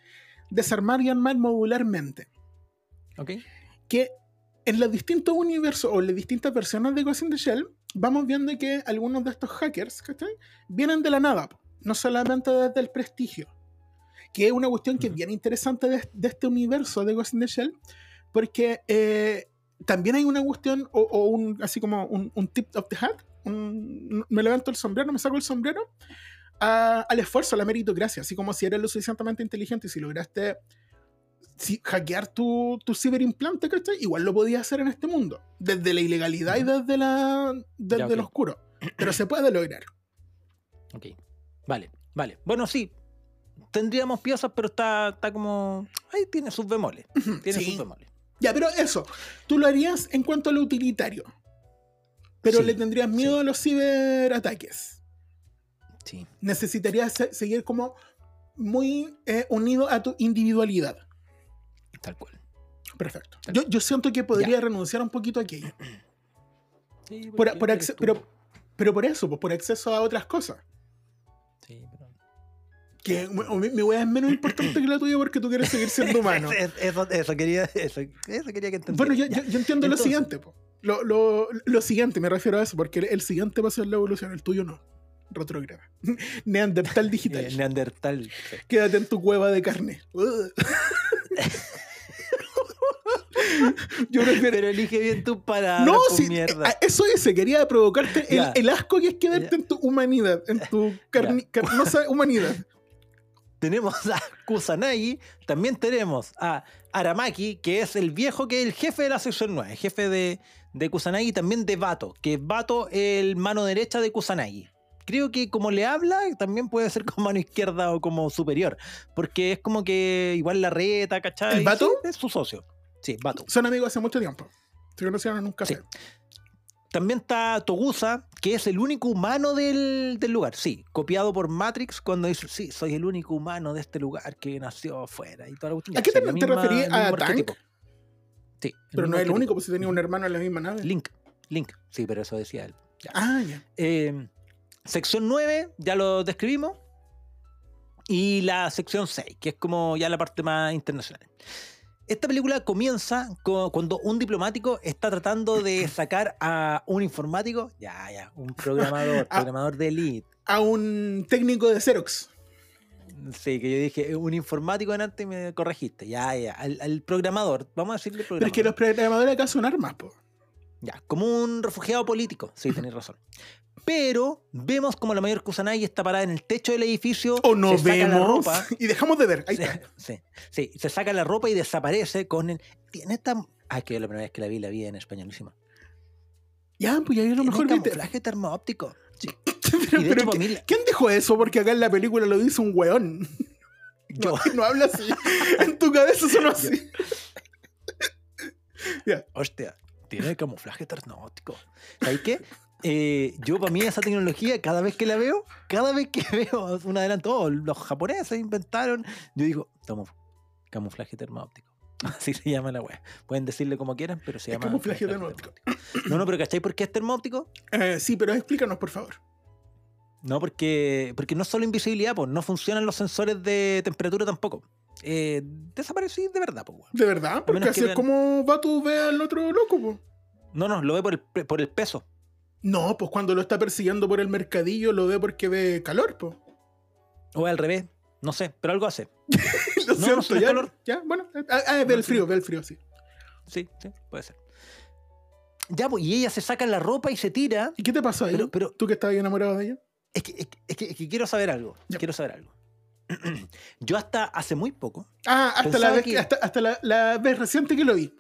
desarmar y armar modularmente. ¿Ok? que en los distintos universos o las distintas versiones de Ghost in the Shell, vamos viendo que algunos de estos hackers, ¿cachai? Vienen de la nada, no solamente desde el prestigio. Que es una cuestión que es bien interesante de, de este universo de Ghost in the Shell, porque eh, también hay una cuestión, o, o un, así como un, un tip of the hat, un- me levanto el sombrero, me saco el sombrero, a- al esfuerzo, a la meritocracia, así como si eres lo suficientemente inteligente y si lograste si, hackear tu, tu ciberimplante, ¿cachai? Igual lo podías hacer en este mundo, desde la ilegalidad y desde, la, desde lo oscuro. Pero se puede lograr. Ok. Vale, vale. Bueno, sí. Tendríamos piezas, pero está, está como. Ahí tiene sus bemoles. Tiene Sí. sus bemoles. Ya, pero eso, tú lo harías en cuanto a lo utilitario. Pero Sí, le tendrías miedo sí. a los ciberataques. Sí. Necesitarías se- seguir como muy eh, unido a tu individualidad. Tal cual. Perfecto. Tal Yo, yo siento que podría renunciar un poquito a aquello. Sí, Por, por pero, pero por eso, pues, por acceso a otras cosas. Sí, pero- Que mi, mi- es menos importante que la tuya porque tú quieres seguir siendo humano. Es- Eso, eso quería, eso, eso quería que entendiera. Bueno, yo, yo- yo entiendo Entonces. lo siguiente. po. Lo, lo- lo siguiente, me refiero a eso, porque el, el siguiente paso es la evolución, el tuyo no. Retrógrada. Neandertal digital. Eh, Neandertal. sí. Quédate en tu cueva de carne. Ugh. Yo prefiero. Pero elige bien tus palabras. No, pues, sí, mierda. eh, eso es, quería provocarte el, asco que es quedarte Ya. en tu humanidad, en tu carni- carnosa humanidad. tenemos a Kusanagi, también tenemos a Aramaki, que es el viejo que es el jefe de la sección 9, jefe de, de Kusanagi, también de Bato, que Bato es el mano derecha de Kusanagi. Creo que como le habla, también puede ser como mano izquierda o como superior, porque es como que igual la reta, ¿cachai? ¿El Bato? Sí, es su socio. Sí, Bato. Son amigos hace mucho tiempo. Se conocieron en un café. Sí. También está Togusa, que es el único humano del, del lugar. Sí, copiado por Matrix cuando dice, sí, soy el único humano de este lugar que nació afuera. Y toda la cuestión. ¿A qué Sí, te, misma- ¿A Tank? arquetipo. Sí. Pero no es el único, pues si tenía un hermano en la misma nave. Link, Link. Sí, pero eso decía él. Ya. Ah, ya. Eh, sección 9, ya lo describimos. Y la sección 6, que es como ya la parte más internacional. Esta película comienza co- cuando un diplomático está tratando de sacar a un informático, ya, ya, un programador, programador de elite. A un técnico de Xerox. Sí, que yo dije, un informático en antes y me corregiste. Ya, ya, al, al programador, vamos a decirle Pero es programador. que los programadores acá son armas, po. Ya, como un refugiado político. Sí, tenéis razón. Pero vemos como la mayor Kusanagi está parada en el techo del edificio. O no se saca la vemos. ropa. Y dejamos de ver. Ahí se, está. sí, sí, se saca la ropa y desaparece con el. Tiene esta. Ah, que yo la primera vez que la vi, la vi en españolísima. Ya, pues ya es lo mejor viste. camuflaje termoóptico. Sí. Pero, de pero hecho, ¿qui- para mí la- ¿quién dijo eso? Porque acá en la película lo dice un weón. Yo, No, no habla así. En tu cabeza sonó así. hostia, tiene camuflaje termoóptico. ¿Sabes qué? Eh, yo para mí esa tecnología, cada vez que la veo, cada vez que veo un adelanto, oh, los japoneses inventaron, yo digo, tomo camuflaje termoóptico. Así se llama la wea. Pueden decirle como quieran, pero se Es llama camuflaje termoóptico. No, no, pero ¿cachai por qué es termoóptico? Eh, sí, pero explícanos, por favor. No, porque, porque no es solo invisibilidad, pues no funcionan los sensores de temperatura tampoco. Eh, desaparecí de verdad, pues. weón. ¿De verdad? Porque así es vean- como Batu ve al otro loco, po. No, no, lo ve por el, por el peso. No, pues cuando lo está persiguiendo por el mercadillo lo ve porque ve calor, po. O al revés, no sé, pero algo hace. No, sientes ¿ya? calor. ¿Ya? Bueno, ah, ah, ve el sí, frío, no. ve el frío, sí. Sí, sí, puede ser. Ya, pues, y ella se saca la ropa y se tira. ¿Y qué te pasó ahí? Pero- pero- ¿Tú que estabas enamorado de ella? Es que, es que- es que- es que quiero saber algo. Ya. Quiero saber algo. Yo hasta hace muy poco, Ah, hasta, la Pensaba vez, que- hasta, hasta la, la vez reciente que lo vi.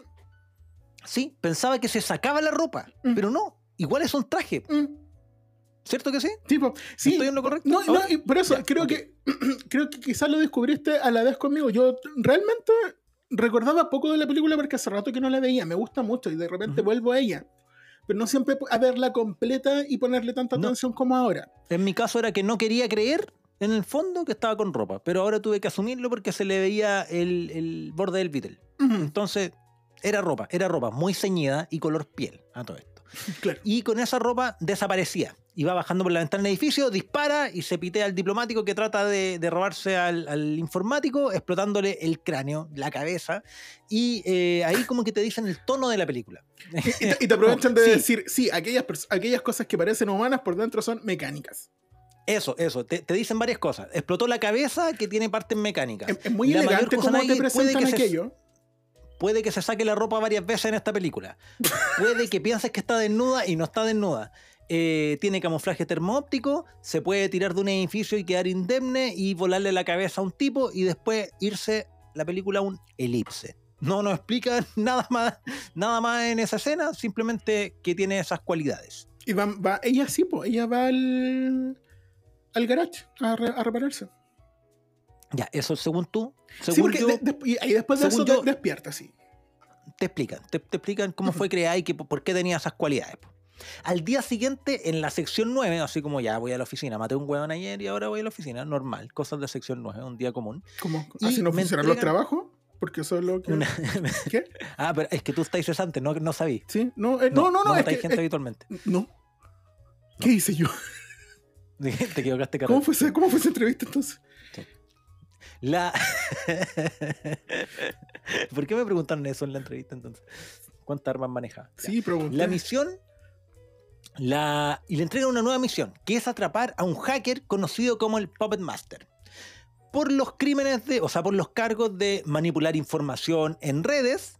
sí, pensaba que se sacaba la ropa, Mm. pero no. Igual es un traje, Mm, ¿cierto que sí? tipo, sí. ¿Estoy en lo correcto? No, no, por eso Ya, creo que creo que quizás lo descubriste a la vez conmigo. Yo realmente recordaba poco de la película porque hace rato que no la veía. Me gusta mucho y de repente vuelvo a ella. Pero no siempre a verla completa y ponerle tanta No. atención como ahora. En mi caso era que no quería creer en el fondo que estaba con ropa, pero ahora tuve que asumirlo porque se le veía el, el borde del Beatle. Ujú, Entonces, era ropa, era ropa muy ceñida y color piel a todo esto. claro. Y con esa ropa desaparecía. Iba bajando por la ventana del edificio, dispara y se pitea al diplomático que trata de, de robarse al, al informático, explotándole el cráneo, la cabeza. Y eh, ahí como que te dicen el tono de la película. Y, te, y te aprovechan de Sí. decir, sí, aquellas, aquellas cosas que parecen humanas por dentro son mecánicas. Eso, eso, te, te dicen varias cosas. Explotó la cabeza que tiene partes mecánicas. Es, es muy La elegante Kusanagi te presentan que se- aquello. Puede que se saque la ropa varias veces en esta película. Puede que pienses que está desnuda y no está desnuda. Eh, tiene camuflaje termoóptico, se puede tirar de un edificio y quedar indemne y volarle la cabeza a un tipo y después irse la película a un elipse. No nos explica nada más, nada más en esa escena, simplemente que tiene esas cualidades. Y va, va- ella sí, pues, ella va al, al garage a repararse. Ya, eso según tú, Sí, según porque yo, de- de- y después de eso yo- despierta, sí. te explican, te, te explican cómo fue creada y que, por qué tenía esas cualidades. Al día siguiente, en la sección 9, así como ya voy a la oficina, maté un huevón ayer y ahora voy a la oficina, normal, cosas de sección 9, un día común. Como, Y así no funcionan los trabajos, porque eso es lo que... Una- ¿Qué? ah, pero es que tú estás cesante, no, no sabí. ¿Sí? No, eh, no, no, no, es que- gente es- habitualmente. no. ¿Qué hice yo? Te equivocaste, ¿Cómo Carlos. fue, esa- ¿Cómo fue esa entrevista entonces? La... ¿Por qué me preguntaron eso en la entrevista entonces? ¿Cuántas armas maneja? Sí, pregunté. La misión. La, y le entregan una nueva misión, que es atrapar a un hacker conocido como el Puppet Master. Por los crímenes de. O sea, por los cargos de manipular información en redes.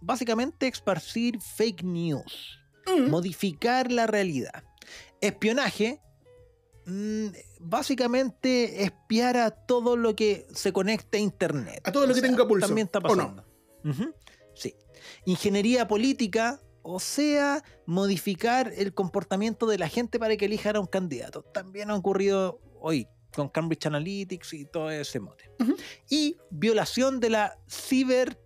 Básicamente esparcir fake news. Mm. Modificar la realidad. Espionaje. Mm, básicamente espiar a todo lo que se conecte a internet. A todo lo que tenga pulso, También está pasando. Sí. Ingeniería política, o sea, modificar el comportamiento de la gente para que elijan a un candidato. También ha ocurrido hoy con Cambridge Analytics y todo ese mote. Y violación de la ciber.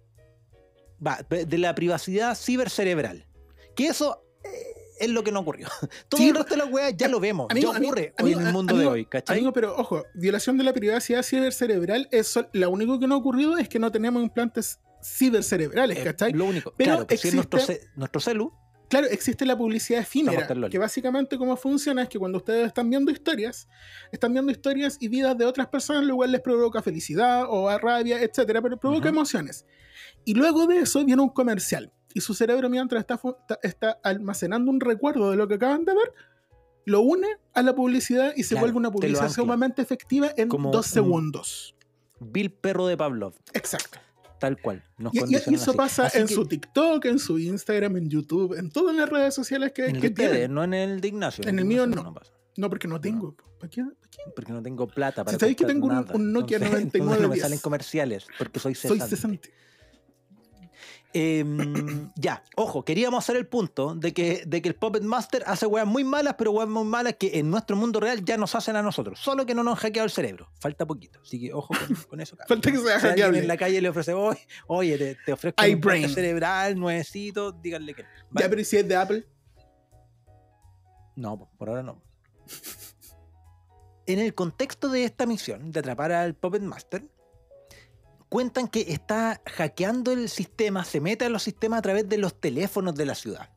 de la privacidad cibercerebral. Que eso es lo que no ocurrió. Todo Sí, el resto de las weas ya lo vemos. amigo, ya amigo, ocurre hoy amigo, en el mundo de hoy, ¿cachai? Amigo, pero ojo, violación de la privacidad cibercerebral, eso, lo único que no ha ocurrido es que no tenemos implantes cibercerebrales, ¿cachai? lo único. Pero claro, pues si es nuestro, existe- ce- nuestro celu, Claro, existe la publicidad efímera, que básicamente cómo funciona es que cuando ustedes están viendo historias, están viendo historias y vidas de otras personas, lo cual les provoca felicidad o rabia, etcétera, pero provoca emociones. Y luego de eso viene un comercial. Y su cerebro, mientras está, está, almacenando un recuerdo de lo que acaban de ver, lo une a la publicidad y se Claro, vuelve una publicidad sumamente efectiva en Como dos un- segundos. Bill Perro de Pavlov, Exacto. tal cual. Nos Y, eso así. pasa Así en que su TikTok, en su Instagram, en YouTube, en todas las redes sociales que, en que de ustedes, tienen. no en el de Ignacio. En el mío no. pasa, No, porque no tengo. ¿Para qué? ¿Para qué? porque no tengo plata para Si sabéis que tengo un- nada. un Nokia Entonces- entonces 9910. no me salen comerciales, porque soy Soy cesante. Em, ya, ojo, queríamos hacer el punto de que, de que el Puppet Master hace weas muy malas, pero weas muy malas que en nuestro mundo real ya nos hacen a nosotros. Solo que no nos han hackeado el cerebro. Falta poquito. Así que ojo con, con eso. Falta que sea Si hackeable. en la calle le ofrece, oye, oye te, te ofrezco un iBrain. implante cerebral, nuevecito, díganle que no. Ya, ¿vale? pero ¿y si es de Apple? No, po, por ahora no. En el contexto de esta misión de atrapar al Puppet Master, cuentan que está hackeando el sistema, se mete a los sistemas a través de los teléfonos de la ciudad.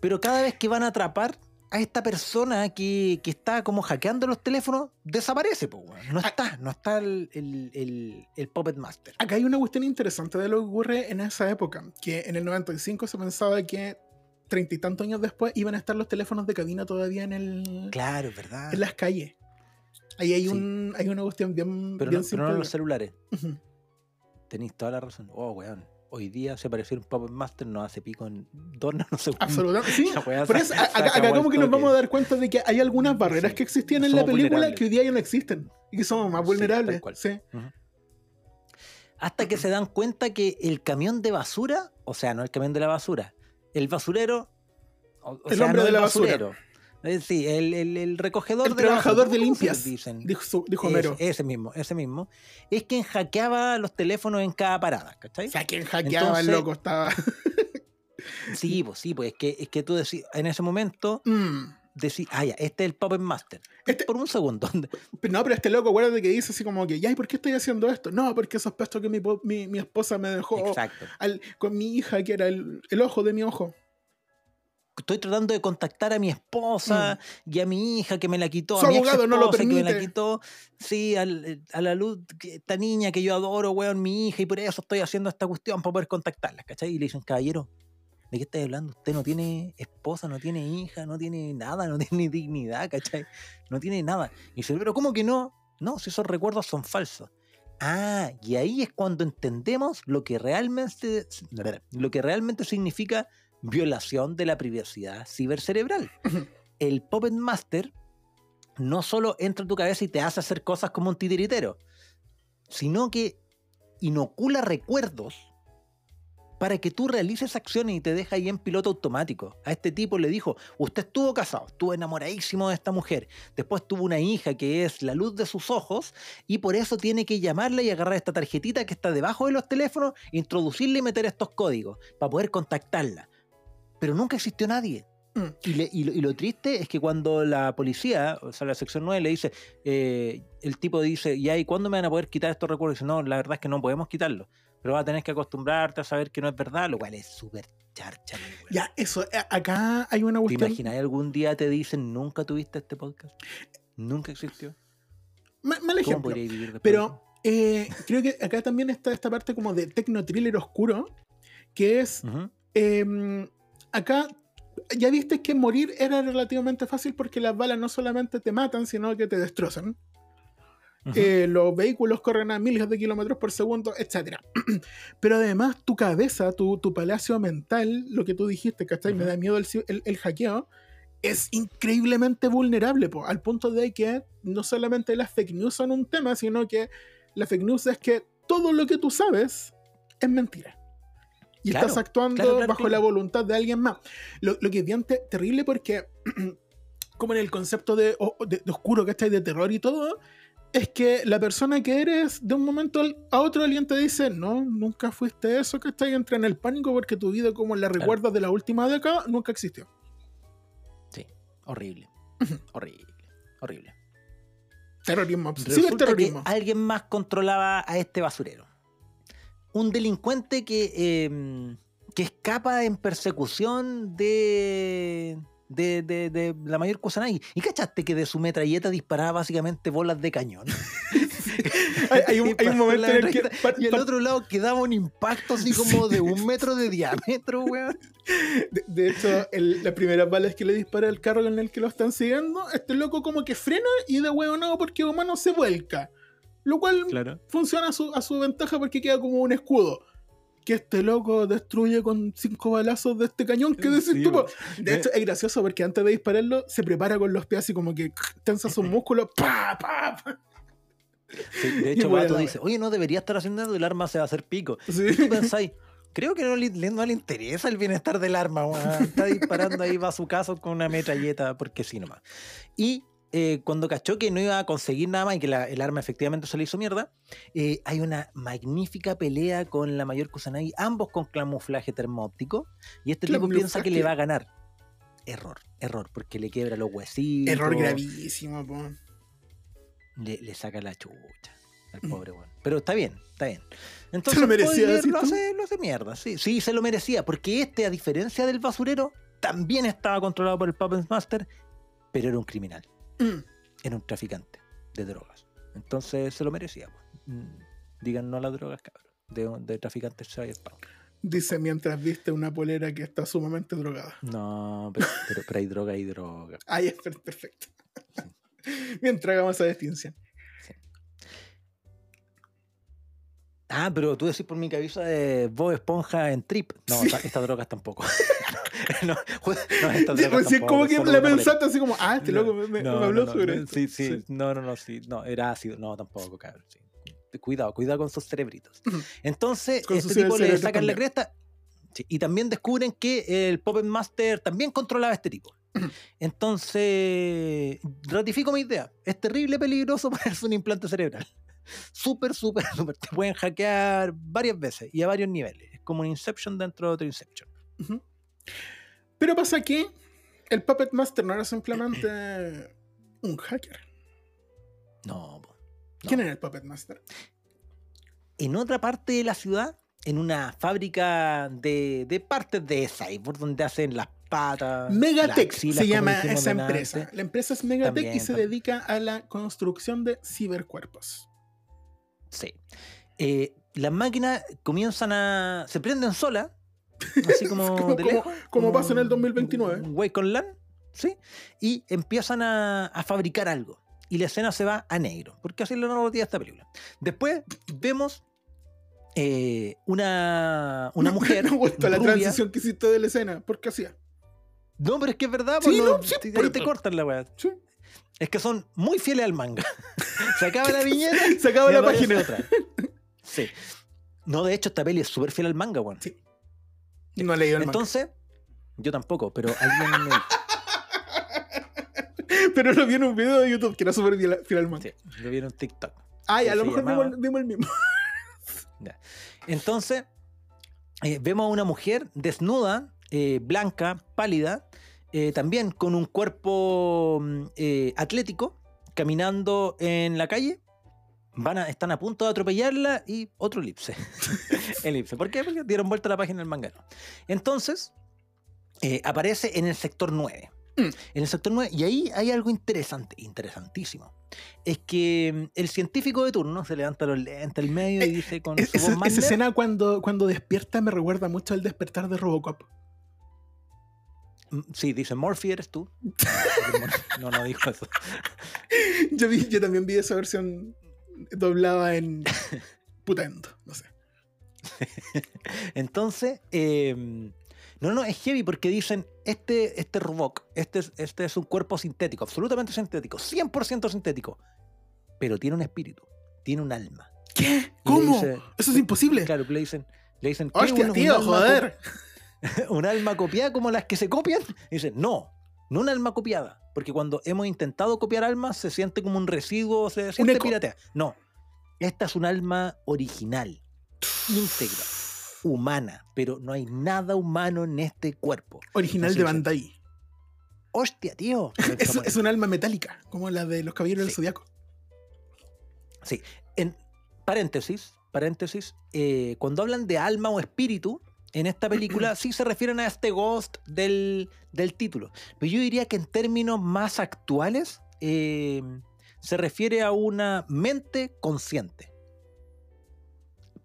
Pero cada vez que van a atrapar a esta persona que, que está como hackeando los teléfonos, desaparece, po, no Ah. está, no está el, el- el- el Puppet Master. Acá hay una cuestión interesante de lo que ocurre en esa época. Que en el 95 se pensaba que treinta y tantos años después iban a estar los teléfonos de cabina todavía en, el, Claro, ¿verdad? en las calles. Ahí hay, Sí. un, hay una cuestión bien, Pero, bien no, pero no los celulares. Tenéis toda la razón. Oh, weón. Hoy día se pareció un Puppet Master, no hace pico en dos nanosegundos. Absolutamente. Sí, Por se- eso, acá, acá como que nos vamos a dar cuenta de que hay algunas barreras Sí. que existían en la película que hoy día ya no existen y que somos más vulnerables. Sí. Hasta que se dan cuenta que el camión de basura, o sea, no el camión de la basura, el basurero, o, o El sea, hombre no de el la basura. basurero. Sí, el, el- el recogedor El de la trabajador basura. de ¿Cómo se limpias, dicen? Dijo, dijo Homero. Ese, mismo, ese mismo. Es quien hackeaba los teléfonos en cada parada, ¿cachai? O sea, quien hackeaba el loco estaba. Sí, pues sí, pues es que, es que tú decís, en ese momento Mm. decís, ah, ya, este es el Puppet Master. Este- Por un segundo. Pero No, pero este loco, acuérdate que dice así como que, ya, ¿y por qué estoy haciendo esto? No, porque sospecho que mi, mi, mi esposa me dejó al- con mi hija, que era el, el ojo de mi ojo. Estoy tratando de contactar a mi esposa y a mi hija que me la quitó. Mm. Su a mi abogado no lo esposa que me la permite. quitó. Sí, al- a la luz, esta niña que yo adoro, weón, mi hija, y por eso estoy haciendo esta cuestión para poder contactarla, ¿cachai? Y le dicen, caballero, ¿de qué estás hablando? Usted no tiene esposa, no tiene hija, no tiene nada, no tiene dignidad, ¿cachai? No tiene nada. Y dice, pero ¿cómo que no? No, si esos recuerdos son falsos. Ah, y ahí es cuando entendemos lo que realmente, lo que realmente significa violación de la privacidad cibercerebral. El Puppet Master no solo entra en tu cabeza y te hace hacer cosas como un titiritero, sino que inocula recuerdos para que tú realices acciones y te deja ahí en piloto automático. A este tipo le dijo, usted estuvo casado, estuvo enamoradísimo de esta mujer, después tuvo una hija que es la luz de sus ojos y por eso tiene que llamarle y agarrar esta tarjetita que está debajo de los teléfonos, introducirle y meter estos códigos para poder contactarla. Pero nunca existió nadie. Mm. Y, le- y lo, y lo triste es que cuando la policía, o sea, la sección 9 le dice, eh, el tipo dice, ¿y cuándo me van a poder quitar estos recuerdos? Y dice, no, la verdad es que no podemos quitarlos. Pero vas a tener que acostumbrarte a saber que no es verdad, lo cual es súper charcha. weón. Ya, eso, eh, acá hay una ¿Te cuestión. imaginas algún día te dicen, nunca tuviste este podcast? ¿Nunca existió? Ma- Mal ¿Cómo ejemplo. podrías vivir después Pero eh, creo que acá también está esta parte como de tecno thriller oscuro, que es acá ya viste que morir era relativamente fácil porque las balas no solamente te matan, sino que te destrozan. Eh, los vehículos corren a miles de kilómetros por segundo, etc. Pero además tu cabeza, tu, tu palacio mental, lo que tú dijiste, ¿cachai? Me da miedo el, ci- el- el hackeo, es increíblemente vulnerable, po, al punto de que no solamente las fake news son un tema, sino que la fake news es que todo lo que tú sabes es mentira. Y Claro, estás actuando claro, claro, bajo la voluntad de alguien más. Lo, lo que es bien te- terrible porque, como en el concepto de, de, de oscuro, ¿cachai? De terror y todo, es que la persona que eres, de un momento a otro, alguien te dice, no, nunca fuiste eso, ¿cachai? Entra en el pánico porque tu vida, como la recuerdas de la última década, nunca existió. Sí, horrible. horrible. Horrible. Terrorismo. Sí, el terrorismo. que alguien más controlaba a este basurero. Un delincuente que, eh, que escapa en persecución de, de, de- de la mayor Kusanagi. ¿Y cachaste que de su metralleta disparaba básicamente bolas de cañón? Hay, hay un, hay un Pasó momento en el que. par- Y al otro lado quedaba un impacto así como de un metro de diámetro, weón. de, de hecho, el- la primera bala que le dispara al carro en el que lo están siguiendo, este loco como que frena y de huevo no, porque humano se vuelca. Lo cual Claro. funciona a su, a su ventaja porque queda como un escudo. Que este loco destruye con cinco balazos de este cañón que decís Sí, tú. De hecho, es gracioso porque antes de dispararlo, se prepara con los pies así como que tensa sus músculos. ¡pa, pa, pa! Sí, de hecho, la dice, oye, no debería estar haciendo eso, el arma se va a hacer pico. Sí. ¿Y tú pensáis? Creo que no le, no le interesa el bienestar del arma. Está disparando ahí, va a su caso con una metralleta, porque sí nomás. Y eh, cuando cachó que no iba a conseguir nada más y que la- el arma efectivamente se le hizo mierda, eh, hay una magnífica pelea con la mayor Kusanagi, ambos con camuflaje termóptico, y este tipo piensa que le va a ganar. Error, error, porque le quiebra los huesitos. Error gravísimo, po. le, le saca la chucha al pobre weón. Pero está bien, está bien. Entonces, Mm. lo merecía, decís lo hace, lo hace mierda, sí. Sí, se lo merecía, porque este, a diferencia del basurero, también estaba controlado por el Puppet Master, pero era un criminal, Mm. era un traficante de drogas. Entonces se lo merecía. pues. Mm, Digan no a las drogas, cabrón. De, de traficantes pavo. Dice mientras viste una polera que está sumamente drogada. No, pero, pero, pero hay droga y droga. Ahí es per- perfecto. Mientras hagamos esa distinción. Ah, pero tú decís por mi cabeza de Bob Esponja en Trip. No, Sí. esta- estas drogas tampoco. no, no, Sí, drogas pues, sí, es tampoco, como que una pensaste así como, ah, este No, loco me, No, me habló sobre no, esto. Sí, sí, no, no, no, sí, no, era ácido, no, tampoco, cabrón, sí. Cuidado, cuidado con sus cerebritos. Entonces, Con este tipo le sacan la cresta sí, y también descubren que el Puppet Master también controlaba a este tipo. Entonces, ratifico mi idea. Es terrible peligroso ponerse un implante cerebral. Súper, súper, súper. Te pueden hackear varias veces y a varios niveles. Es como un Inception dentro de otro Inception. Ujú. Pero pasa que el Puppet Master no era simplemente un hacker. No. ¿Quién era el Puppet Master? en otra parte de la ciudad, en una fábrica de, de partes de Cyborg, donde hacen las patas. las Megatech axilas, se llama esa empresa. La empresa es Megatech y se también. dedica a la construcción de cibercuerpos. Sí. Eh, las máquinas comienzan a. se prenden solas, así como, Como- de como- lejos, como pasa en el 2029. Un Wake on LAN, ¿sí? Y empiezan a, a fabricar algo. Y la escena se va a negro, porque así es la narrativa de esta película. Después vemos eh, una, una mujer. Gustó la transición que hiciste de la escena. ¿Por qué hacía? No, pero es que es verdad, Sí, pues no, no, sí, te- pero- ahí te cortan la weá. Sí. Es que son muy fieles al manga. Se acaba la viñeta. Se acaba la página. otra. Sí. No, de hecho, esta peli es súper fiel al manga, weón. Sí. No he leído el manga. Entonces, yo tampoco, pero alguien me. Pero lo vi en un video de YouTube que era súper fiel fiel al manga. Sí, lo vi en un TikTok. Ay, a lo mejor llamaba- vimos, el- vimos el mismo. Entonces, eh, vemos a una mujer desnuda, eh, blanca, pálida, eh, también con un cuerpo mm, atlético, caminando en la calle. Van a, están a punto de atropellarla y otro elipse. elipse. ¿Por qué? Porque dieron vuelta a la página del manga. Entonces, eh, aparece en el sector 9. Mm. En el sector 9, y ahí hay algo interesante, interesantísimo. Es que mm, el científico de turno se levanta los lentes al medio y Eh, dice con Es- su voz más esa escena cuando, cuando despierta me recuerda mucho al despertar de Robocop. Mm, Sí, dice Morphy, eres tú. No, no dijo eso. Yo, vi, yo también vi esa versión doblada en putendo, no sé. Entonces, eh, no, no, es heavy porque dicen, este, este robot, este, es- este es un cuerpo sintético, absolutamente sintético, 100% sintético, pero tiene un espíritu, tiene un alma. ¿Qué? ¿Cómo? dice- Eso es imposible. Claro, le dicen, le dicen, ¿qué, Hostia, un tío, alma joder. ¿Un alma copiada como las que se copian? Y dicen, no, no un alma copiada, porque cuando hemos intentado copiar almas se siente como un residuo, se siente piratea. No, esta es un alma original, íntegra, humana, pero no hay nada humano en este cuerpo. Original de. Bandai. ¡Hostia, tío! Es, es un alma metálica, como la de los caballeros del zodiaco. Sí. En paréntesis, paréntesis, eh, cuando hablan de alma o espíritu, en esta película sí se refieren a este ghost del, del título. Pero yo diría que en términos más actuales eh, se refiere a una mente consciente.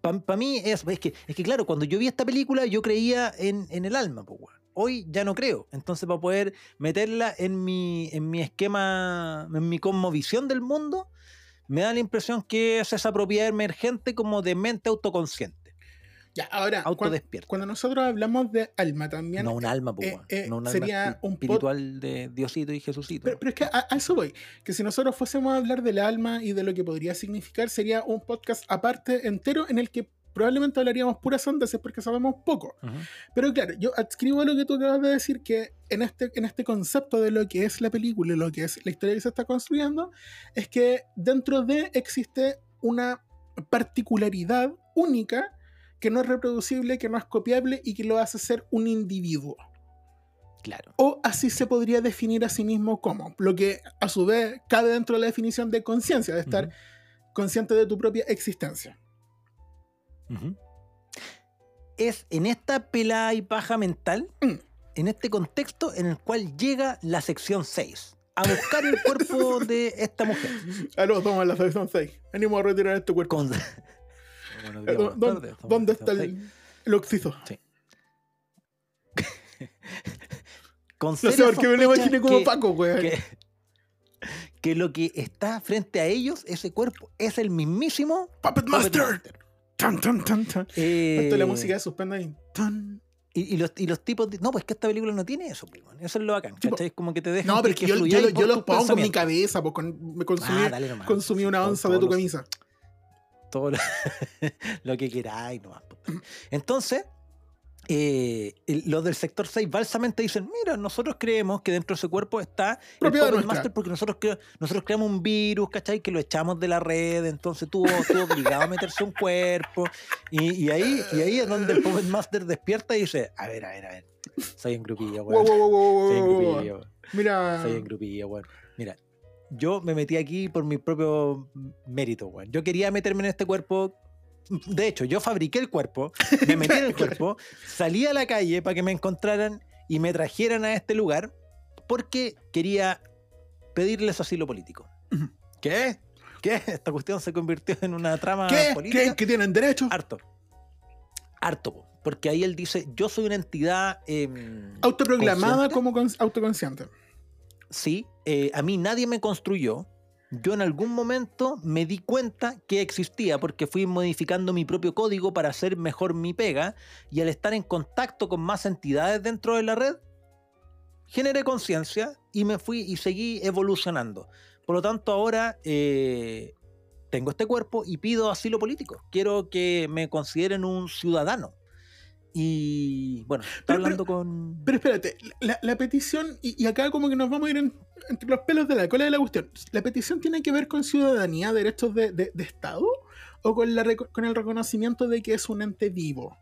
Para mí es, es, que, es que, claro, cuando yo vi esta película yo creía en, en el alma, pues. Hoy ya no creo. Entonces, para poder meterla en mi, en mi esquema, en mi cosmovisión del mundo, me da la impresión que es esa propiedad emergente como de mente autoconsciente, Ya, ahora, autodespierta. cuando, nosotros hablamos de alma también. No un alma, po, eh, eh, no un alma sería espi- un espiritual de Diosito y Jesucito. Pero, pero es que a, a eso voy. Que si nosotros fuésemos a hablar del alma y de lo que podría significar, sería un podcast aparte, entero, en el que probablemente hablaríamos puras sandeces porque sabemos poco. Ujú. Pero claro, yo adscribo a lo que tú acabas de decir, que en este, en este concepto de lo que es la película y lo que es la historia que se está construyendo, es que dentro de existe una particularidad única que no es reproducible, que no es copiable y que lo hace ser un individuo. Claro. O así se podría definir a sí mismo como, lo que a su vez cabe dentro de la definición de conciencia, de estar consciente de tu propia existencia. Es en esta pelada y paja mental, Mm. en este contexto en el cual llega la sección 6 a buscar el cuerpo de esta mujer. Aló, toma la sección 6. Venimos a retirar este cuerpo. Con... Buenos días, Eh, ¿dó- buenas dó- tardes, estamos ¿Dónde está el, el. Con No sé por qué me lo imaginé como que- Paco, weón. que, que lo que está frente a ellos, ese cuerpo, es el mismísimo Puppet Puppet Master. Master. Tan, tan, tan, tan. Eh, la música de suspenda ahí. Tan. Y, y los, y los tipos. de- no, pues que esta película no tiene eso, pues, weón. Eso es lo bacán. Sí, po. ¿cachai? Es como que te dejan No, pero es que yo, yo, yo los tus pongo en mi cabeza, pues con- me consumí, Ah, dale nomás. consumí una onza de tu los- camisa. Todo lo, lo que queráis nomás. Entonces, eh, los del sector 6 balsamente dicen, mira, nosotros creemos que dentro de ese cuerpo está el Propiedad nuestra. Master porque nosotros, cre- nosotros creamos un virus, ¿cachai? Que lo echamos de la red, entonces tuvo, tuvo obligado a meterse un cuerpo. Y, y ahí, y ahí es donde el Puppet Master despierta y dice, a ver, a ver, a ver, soy en grupillo, weón. wow, wow, wow, Soy wow. grupillo. Mira. Soy en grupillo, weón. Mira, yo me metí aquí por mi propio mérito, weón. Yo quería meterme en este cuerpo. De hecho, yo fabriqué el cuerpo, me metí en el cuerpo, salí a la calle para que me encontraran y me trajeran a este lugar porque quería pedirles asilo político. ¿Qué? ¿Qué? Esta cuestión se convirtió en una trama ¿Qué? política. ¿Creen que tienen derecho? Harto. Harto, po. porque ahí él dice, yo soy una entidad... em, Autoproclamada como cons- autoconsciente. Sí, eh, a mí nadie me construyó. Yo en algún momento me di cuenta que existía porque fui modificando mi propio código para hacer mejor mi pega y al estar en contacto con más entidades dentro de la red, generé conciencia y me fui y seguí evolucionando. Por lo tanto, ahora eh, tengo este cuerpo y pido asilo político. Quiero que me consideren un ciudadano. Y bueno, está Pero- hablando con... Pero espérate, la, la petición, y, y acá como que nos vamos a ir en- entre los pelos de la cola de la cuestión. ¿La petición tiene que ver con ciudadanía, derechos de, de- de Estado? ¿O con, la con el reconocimiento de que es un ente vivo?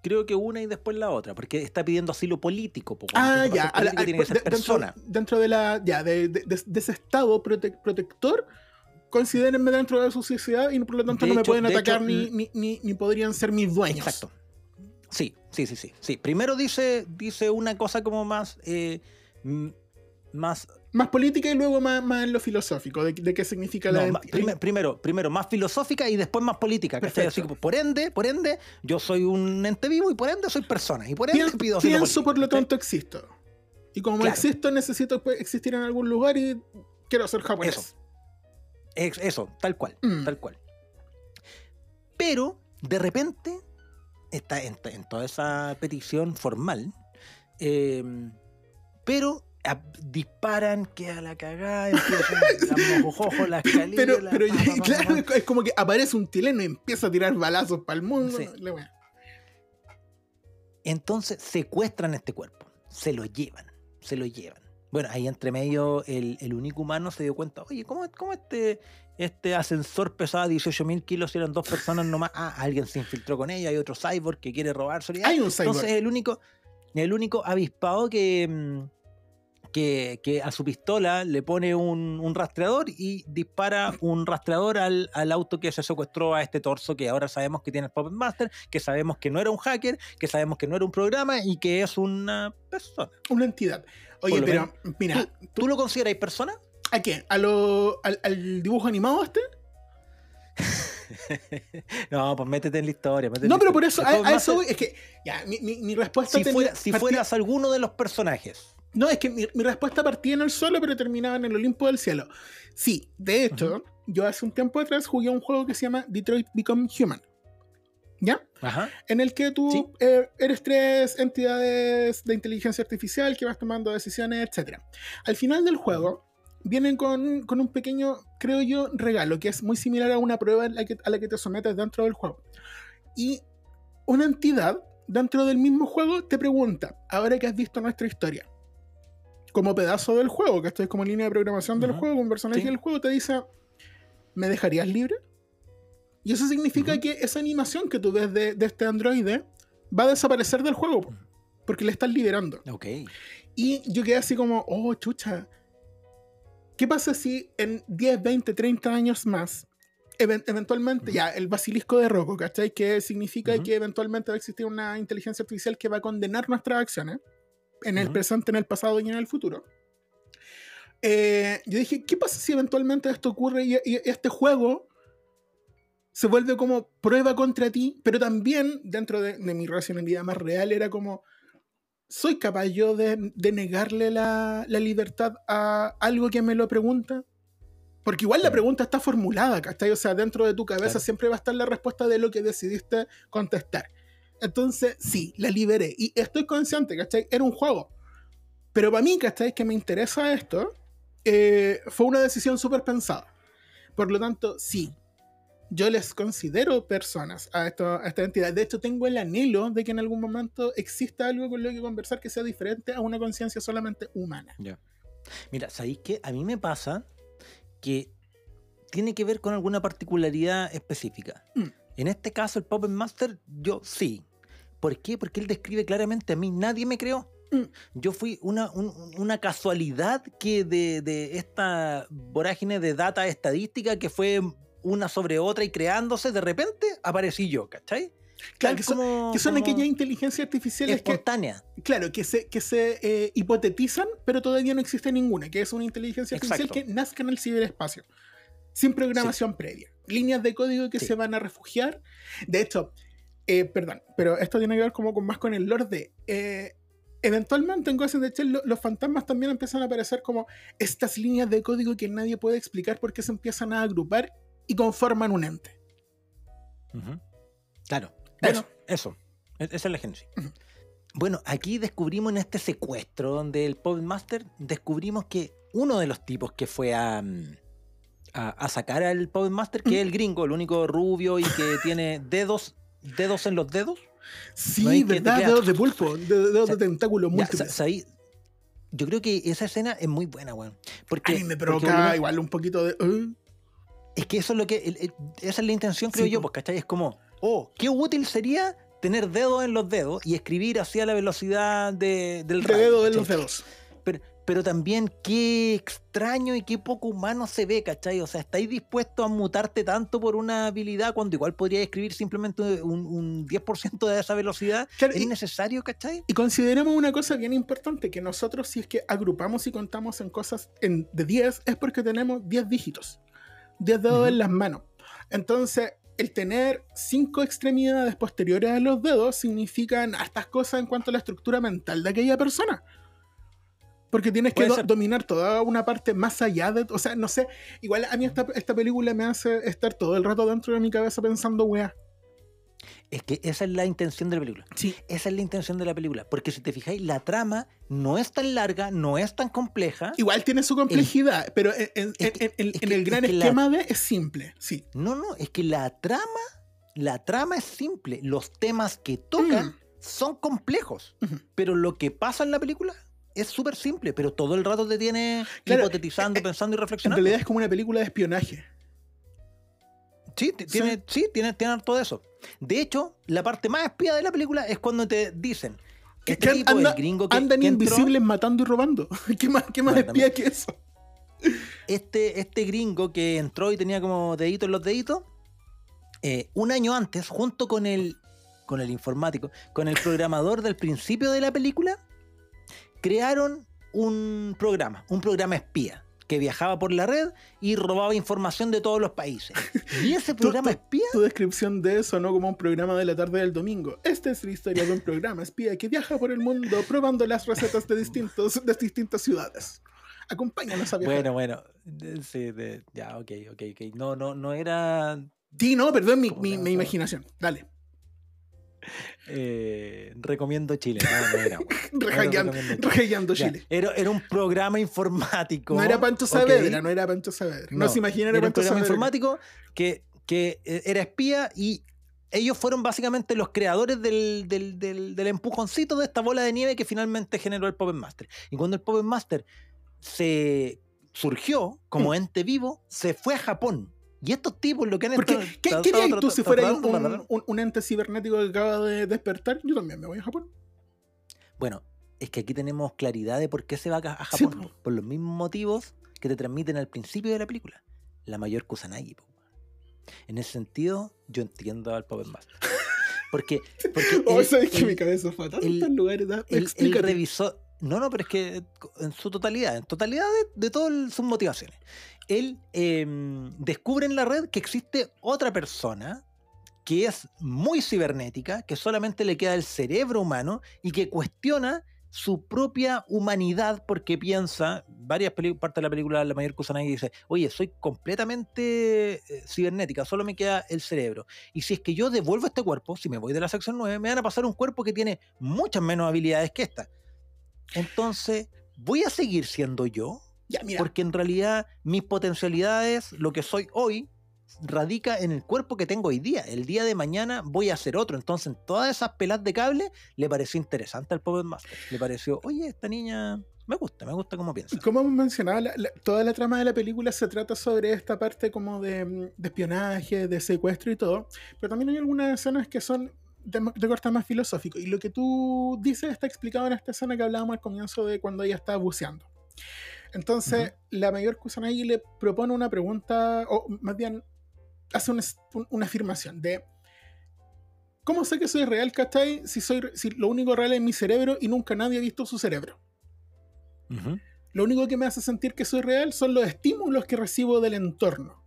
creo que una y después la otra, porque está pidiendo asilo político. po, Ah, ya. la- político a- tiene que ser de- dentro, persona. dentro de la. Ya, de, de- de- de ese Estado prote- protector, considérenme dentro de su sociedad y por lo tanto no me pueden de atacar hecho, ni, ni, ni podrían ser mis dueños. Exacto. Sí, sí, sí, sí, sí. Primero dice, dice una cosa como más, eh, más, Más política y luego más, más en lo filosófico, de, de qué significa no, la prime- primero, primero más filosófica y después más política. por ende, por ende, yo soy un ente vivo y por ende soy persona y por ende Pien- pido pienso por lo tanto existo. Y como Claro. existo, necesito pues, existir en algún lugar y quiero ser japonés. Eso. Es- eso, tal cual, Mm. tal cual. Pero, de repente, está en, en toda esa petición formal, eh, pero a- disparan, queda la cagada, empiezan las mojojojo, las Pero, escaleras, pero pa, pa, pa, claro, pa. es como que aparece un chileno y empieza a tirar balazos para el mundo. Sí. Entonces secuestran este cuerpo, se lo llevan, se lo llevan. Bueno, ahí entre medio el, el único humano se dio cuenta, oye, ¿cómo, cómo este, este ascensor pesaba 18 mil kilos y eran dos personas nomás? Ah, alguien se infiltró con ella, hay otro cyborg que quiere robar Hay un cyborg. Entonces el único, el único avispado que, mm, que, que a su pistola le pone un, un rastreador y dispara un rastreador al, al auto que se secuestró a este torso que ahora sabemos que tiene el Puppet Master, que sabemos que no era un hacker, que sabemos que no era un programa y que es una persona. Una entidad. Oye, pero mira, ¿Tú, tú lo consideras persona? ¿a qué? ¿A lo, al, al dibujo animado este? no, pues métete en la historia. métete en No, la pero por eso, a, a eso voy. Es que, ya, mi, mi, mi respuesta Si, tenía- fuera- si partía- fueras alguno de los personajes. No, es que mi, mi respuesta partía en el suelo, pero terminaba en el Olimpo del cielo. Sí, de hecho, yo hace un tiempo atrás jugué un juego que se llama Detroit Become Human. ¿Ya? Ajá. En el que tú Sí. eh, eres tres entidades de inteligencia artificial que vas tomando decisiones, etc. Al final del juego, vienen con, con un pequeño, creo yo, regalo, que es muy similar a una prueba a la que, a la que te sometes dentro del juego. Y una entidad dentro del mismo juego te pregunta, ahora que has visto nuestra historia, como pedazo del juego, que esto es como línea de programación del juego, un personaje Sí. del juego, te dice, ¿me dejarías libre? Y eso significa que esa animación que tú ves de, de este androide va a desaparecer del juego, po, porque le estás liberando. Ok. Y yo quedé así como, oh, chucha. ¿Qué pasa si en 10, 20, 30 años más, even- eventualmente, ya, el basilisco de Rocco, ¿cachai? Que significa Ujú. que eventualmente va a existir una inteligencia artificial que va a condenar nuestras acciones, en el presente, en el pasado y en el futuro. Eh, yo dije, ¿qué pasa si eventualmente esto ocurre y, y este juego se vuelve como prueba contra ti? Pero también, dentro de, de mi racionalidad más real, era como, ¿soy capaz yo de, de negarle la, la libertad a algo que me lo pregunta? Porque igual la pregunta está formulada, ¿cachai? O sea, dentro de tu cabeza Claro. siempre va a estar la respuesta de lo que decidiste contestar. Entonces, sí, la liberé. Y estoy consciente, ¿cachai? Era un juego. Pero para mí, ¿cachai? Que me interesa esto, eh, fue una decisión súper pensada. Por lo tanto, sí, yo les considero personas a, esto, a esta entidad. De hecho, tengo el anhelo de que en algún momento exista algo con lo que conversar que sea diferente a una conciencia solamente humana. Mira, ¿sabéis qué? A mí me pasa que tiene que ver con alguna particularidad específica. Mm. En este caso, el Puppet Master, yo sí. ¿Por qué? Porque él describe claramente a mí, nadie me creó. Mm. Yo fui una, un- una casualidad que de, de esta vorágine de data estadística que fue una sobre otra y creándose, de repente aparecí yo, ¿cachai? Claro, que son, que aquellas inteligencias artificiales que, espontánea. claro, que se, que se eh, hipotetizan, pero todavía no existe ninguna, que es una inteligencia artificial Exacto. que nazca en el ciberespacio, sin programación previa. Líneas de código que Sí. se van a refugiar. De hecho, eh, perdón, pero esto tiene que ver como con más con el lore de... eh, eventualmente en Ghost in the Shell lo- los fantasmas también empiezan a aparecer como estas líneas de código que nadie puede explicar por qué se empiezan a agrupar y conforman un ente. Claro. Bueno. Eso, eso. Esa es la génesis. Bueno, aquí descubrimos en este secuestro donde el Puppet Master descubrimos que uno de los tipos que fue a, mm, a, a sacar al Puppet Master, que es el gringo, el único rubio y que tiene dedos, dedos en los dedos. Sí, No ¿verdad? Dedos de pulpo, de- dedos de tentáculos múltiples. sabí- yo creo que esa escena es muy buena, weón. Porque, A mí me provoca igual un poquito de. "Uh". Es que eso es lo que. el- el- esa es la intención, creo Sí, yo, pues, ¿cachai? Es como, oh, qué útil sería tener dedos en los dedos y escribir así a la velocidad de, del de dedo de los dedos. Pero, pero también qué extraño y qué poco humano se ve, ¿cachai? O sea, ¿estáis dispuestos a mutarte tanto por una habilidad cuando igual podría escribir simplemente un, un 10% de esa velocidad? Claro, ¿Es y, necesario, cachai? y consideremos una cosa bien importante: que nosotros, si es que agrupamos y contamos en cosas en, de 10, es porque tenemos 10 dígitos, 10 dedos en las manos. Entonces, el tener 5 extremidades posteriores a los dedos significan estas cosas en cuanto a la estructura mental de aquella persona. Porque tienes que Puede do- ser. dominar toda una parte más allá de. O sea, no sé. Igual a mí esta, esta película me hace estar todo el rato dentro de mi cabeza pensando, weá. Es que esa es la intención de la película. Sí. Esa es la intención de la película. Porque si te fijáis, la trama no es tan larga, no es tan compleja. Igual tiene su complejidad, pero en, en- es que- en- en- es en que- el es gran la- esquema de es simple, sí. No, no, es que la trama, la trama es simple. Los temas que tocan Mm. son complejos. Pero lo que pasa en la película es súper simple, pero todo el rato te tiene Claro, hipotetizando, eh, pensando y En reflexionando. realidad es como una película de espionaje. Sí, ti- tiene, sí, tiene, tiene todo eso. De hecho, la parte más espía de la película es cuando te dicen Que- este tipo, anda- el gringo que, Andan que entró, invisibles matando y robando. ¿Qué más, qué más Bueno, espía que eso? este, este gringo que entró y tenía como deditos en los deditos, eh, un año antes, junto con el, con el informático, con el programador del principio de la película, crearon un programa, un programa espía, que viajaba por la red y robaba información de todos los países. Y ese programa espía, Tu descripción de eso, ¿no? Como un programa de la tarde del domingo. Esta es la historia de un programa espía que viaja por el mundo probando las recetas de, distintos, de distintas ciudades. Acompáñanos a viajar. bueno, bueno, sí, de- ya, ok, ok, ok. No, no, no era Sí, no, perdón, mi, ¿Cómo mi- mi imaginación. Dale. Eh, recomiendo Chile, no, no era. Chile. Era, era un programa informático. No era Pancho. Saavedra, no era Pancho Saavedra. No, No, se imagina Era era un programa Saavedra. informático que, que eh, era espía y ellos fueron básicamente los creadores del, del, del- del empujoncito de esta bola de nieve que finalmente generó el Puppet Master. Y cuando el Puppet Master se surgió como Mm. ente vivo, se fue a Japón. Y estos tipos lo que han Porque, estado- ¿qué, estado- qué harías tú si fuera un, un- un ente cibernético que acaba de despertar? Yo también me voy a Japón. Bueno, es que aquí tenemos claridad de por qué se va a Sí, Japón. po. por los mismos motivos que te transmiten al principio de la película. La mayor Kusanagi. po. En ese sentido, yo entiendo al Puppet Master. Porque, porque Oh, él- sabes que mi cabeza fue a tantos lugares. él- él revisó. No, no, pero es que en su totalidad, en totalidad de, de todas sus motivaciones. Él eh, descubre en la red que existe otra persona que es muy cibernética, que solamente le queda el cerebro humano y que cuestiona su propia humanidad porque piensa, varias partes de la película, la mayor Kusanagi dice, oye, soy completamente eh, cibernética, solo me queda el cerebro. Y si es que yo devuelvo este cuerpo, si me voy de la sección 9, me van a pasar un cuerpo que tiene muchas menos habilidades que esta. Entonces, ¿voy a seguir siendo yo? Ya, mira. Porque en realidad mis potencialidades, lo que soy hoy, radica en el cuerpo que tengo hoy día. El día de mañana voy a hacer otro. Entonces, todas esas pelas de cable le pareció interesante al Puppet Master. Le pareció, oye, esta niña me gusta, me gusta cómo piensa. Como hemos mencionado, la- la- toda la trama de la película se trata sobre esta parte como de, mm, de espionaje, de secuestro y todo, pero también hay algunas escenas que son de, de corte más filosófico. Y lo que tú dices está explicado en esta escena que hablábamos al comienzo de cuando ella estaba buceando. Entonces, la mayor Kusanagi le propone una pregunta, o más bien hace una, un- una afirmación de ¿Cómo sé que soy real, cachai? Si, soy, si lo único real es mi cerebro y nunca nadie ha visto su cerebro. Lo único que me hace sentir que soy real son los estímulos que recibo del entorno.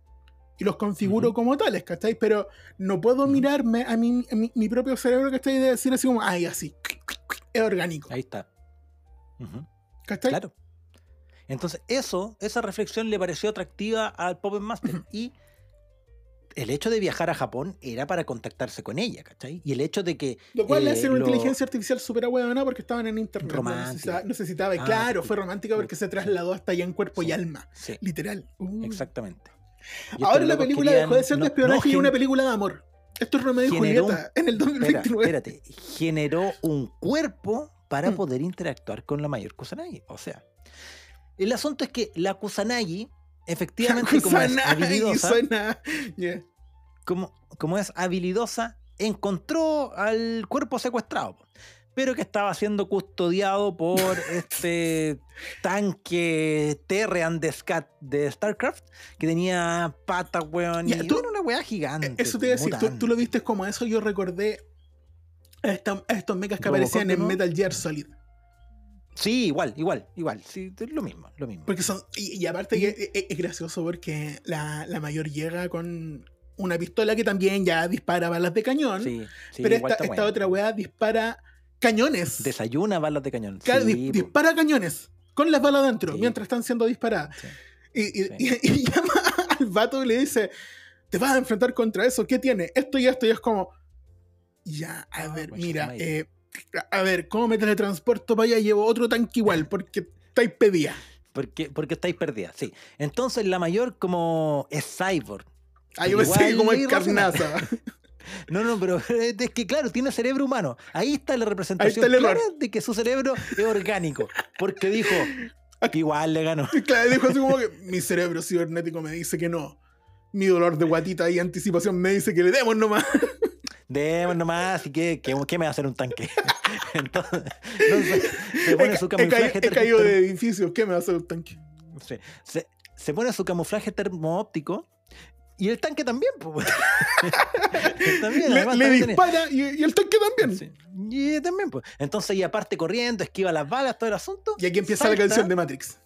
Y los configuro como tales, ¿cachai? Pero no puedo mirarme a mi, a mi, mi propio cerebro, ¿cachai? Y decir así como, ay, así. Es orgánico. Ahí está. Ujú. ¿Cachai? Claro. Entonces, eso, esa reflexión le pareció atractiva al Puppet Master. Y el hecho de viajar a Japón era para contactarse con ella, ¿cachai? Y el hecho de que. Lo cual le eh, hace una lo- inteligencia artificial súper ahuevona porque estaban en internet. no Romántica. necesitaba, Ah, claro, sí. fue romántica porque se trasladó hasta allá en cuerpo y alma. Sí, Literal. Uh. exactamente. Ahora la película dejó de ser de espionaje no, y una película de amor. Esto es Romeo y Julieta en el Espera, 2029. espérate. Generó un cuerpo para Mm. poder interactuar con la mayor Kusanagi. O sea, el asunto es que la Kusanagi, efectivamente, como es Kusanagi habilidosa, suena- Yeah. como, como es habilidosa, encontró al cuerpo secuestrado, pero que estaba siendo custodiado por este tanque Terran de, Scat, de StarCraft, que tenía patas, weón, y tú- era una weá gigante. Eso te iba a decir, tú, lo viste como eso, yo recordé a, esta- a estos mechas que aparecían en ¿no? Metal Gear Solid. Sí, igual, igual, igual. Sí, lo mismo, lo mismo. Porque son, y, y aparte que es, es- gracioso porque la, la mayor llega con una pistola que también ya dispara balas de cañón, Sí, sí, pero igual esta, esta otra weá dispara cañones. Desayuna balas de cañón. Claro, Sí, dispara cañones con las balas adentro Sí. mientras están siendo disparadas. Sí. Y, y- Sí. y- y llama al vato y le dice, te vas a enfrentar contra eso, ¿qué tiene? Esto y esto, y es como, ya, a Ah, ver, concha mira, eh, a ver, ¿cómo me teletransporto para allá? Llevo otro tanque igual, porque estáis pedía. Porque, porque estáis perdidas, sí. Entonces la mayor como es cyborg. Ah, yo pensé como es carnaza. No, no, pero es que claro, tiene cerebro humano. Ahí está la representación clara de que su cerebro es orgánico. Porque dijo, igual le ganó. Claro, dijo así como que mi cerebro cibernético me dice que no. Mi dolor de guatita y anticipación me dice que le demos nomás. Demos nomás, y que, que, ¿qué me va a hacer un tanque? Entonces, entonces, se pone He, su he camuflaje. he caído de edificios, ¿qué me va a hacer un tanque? Sí. Se, se pone su camuflaje termoóptico y el tanque también. pues. también, Le, dispara y, y el tanque también. Sí. Y también, pues. Entonces, y aparte corriendo, esquiva las balas, todo el asunto. Y aquí empieza salta, la canción de Matrix.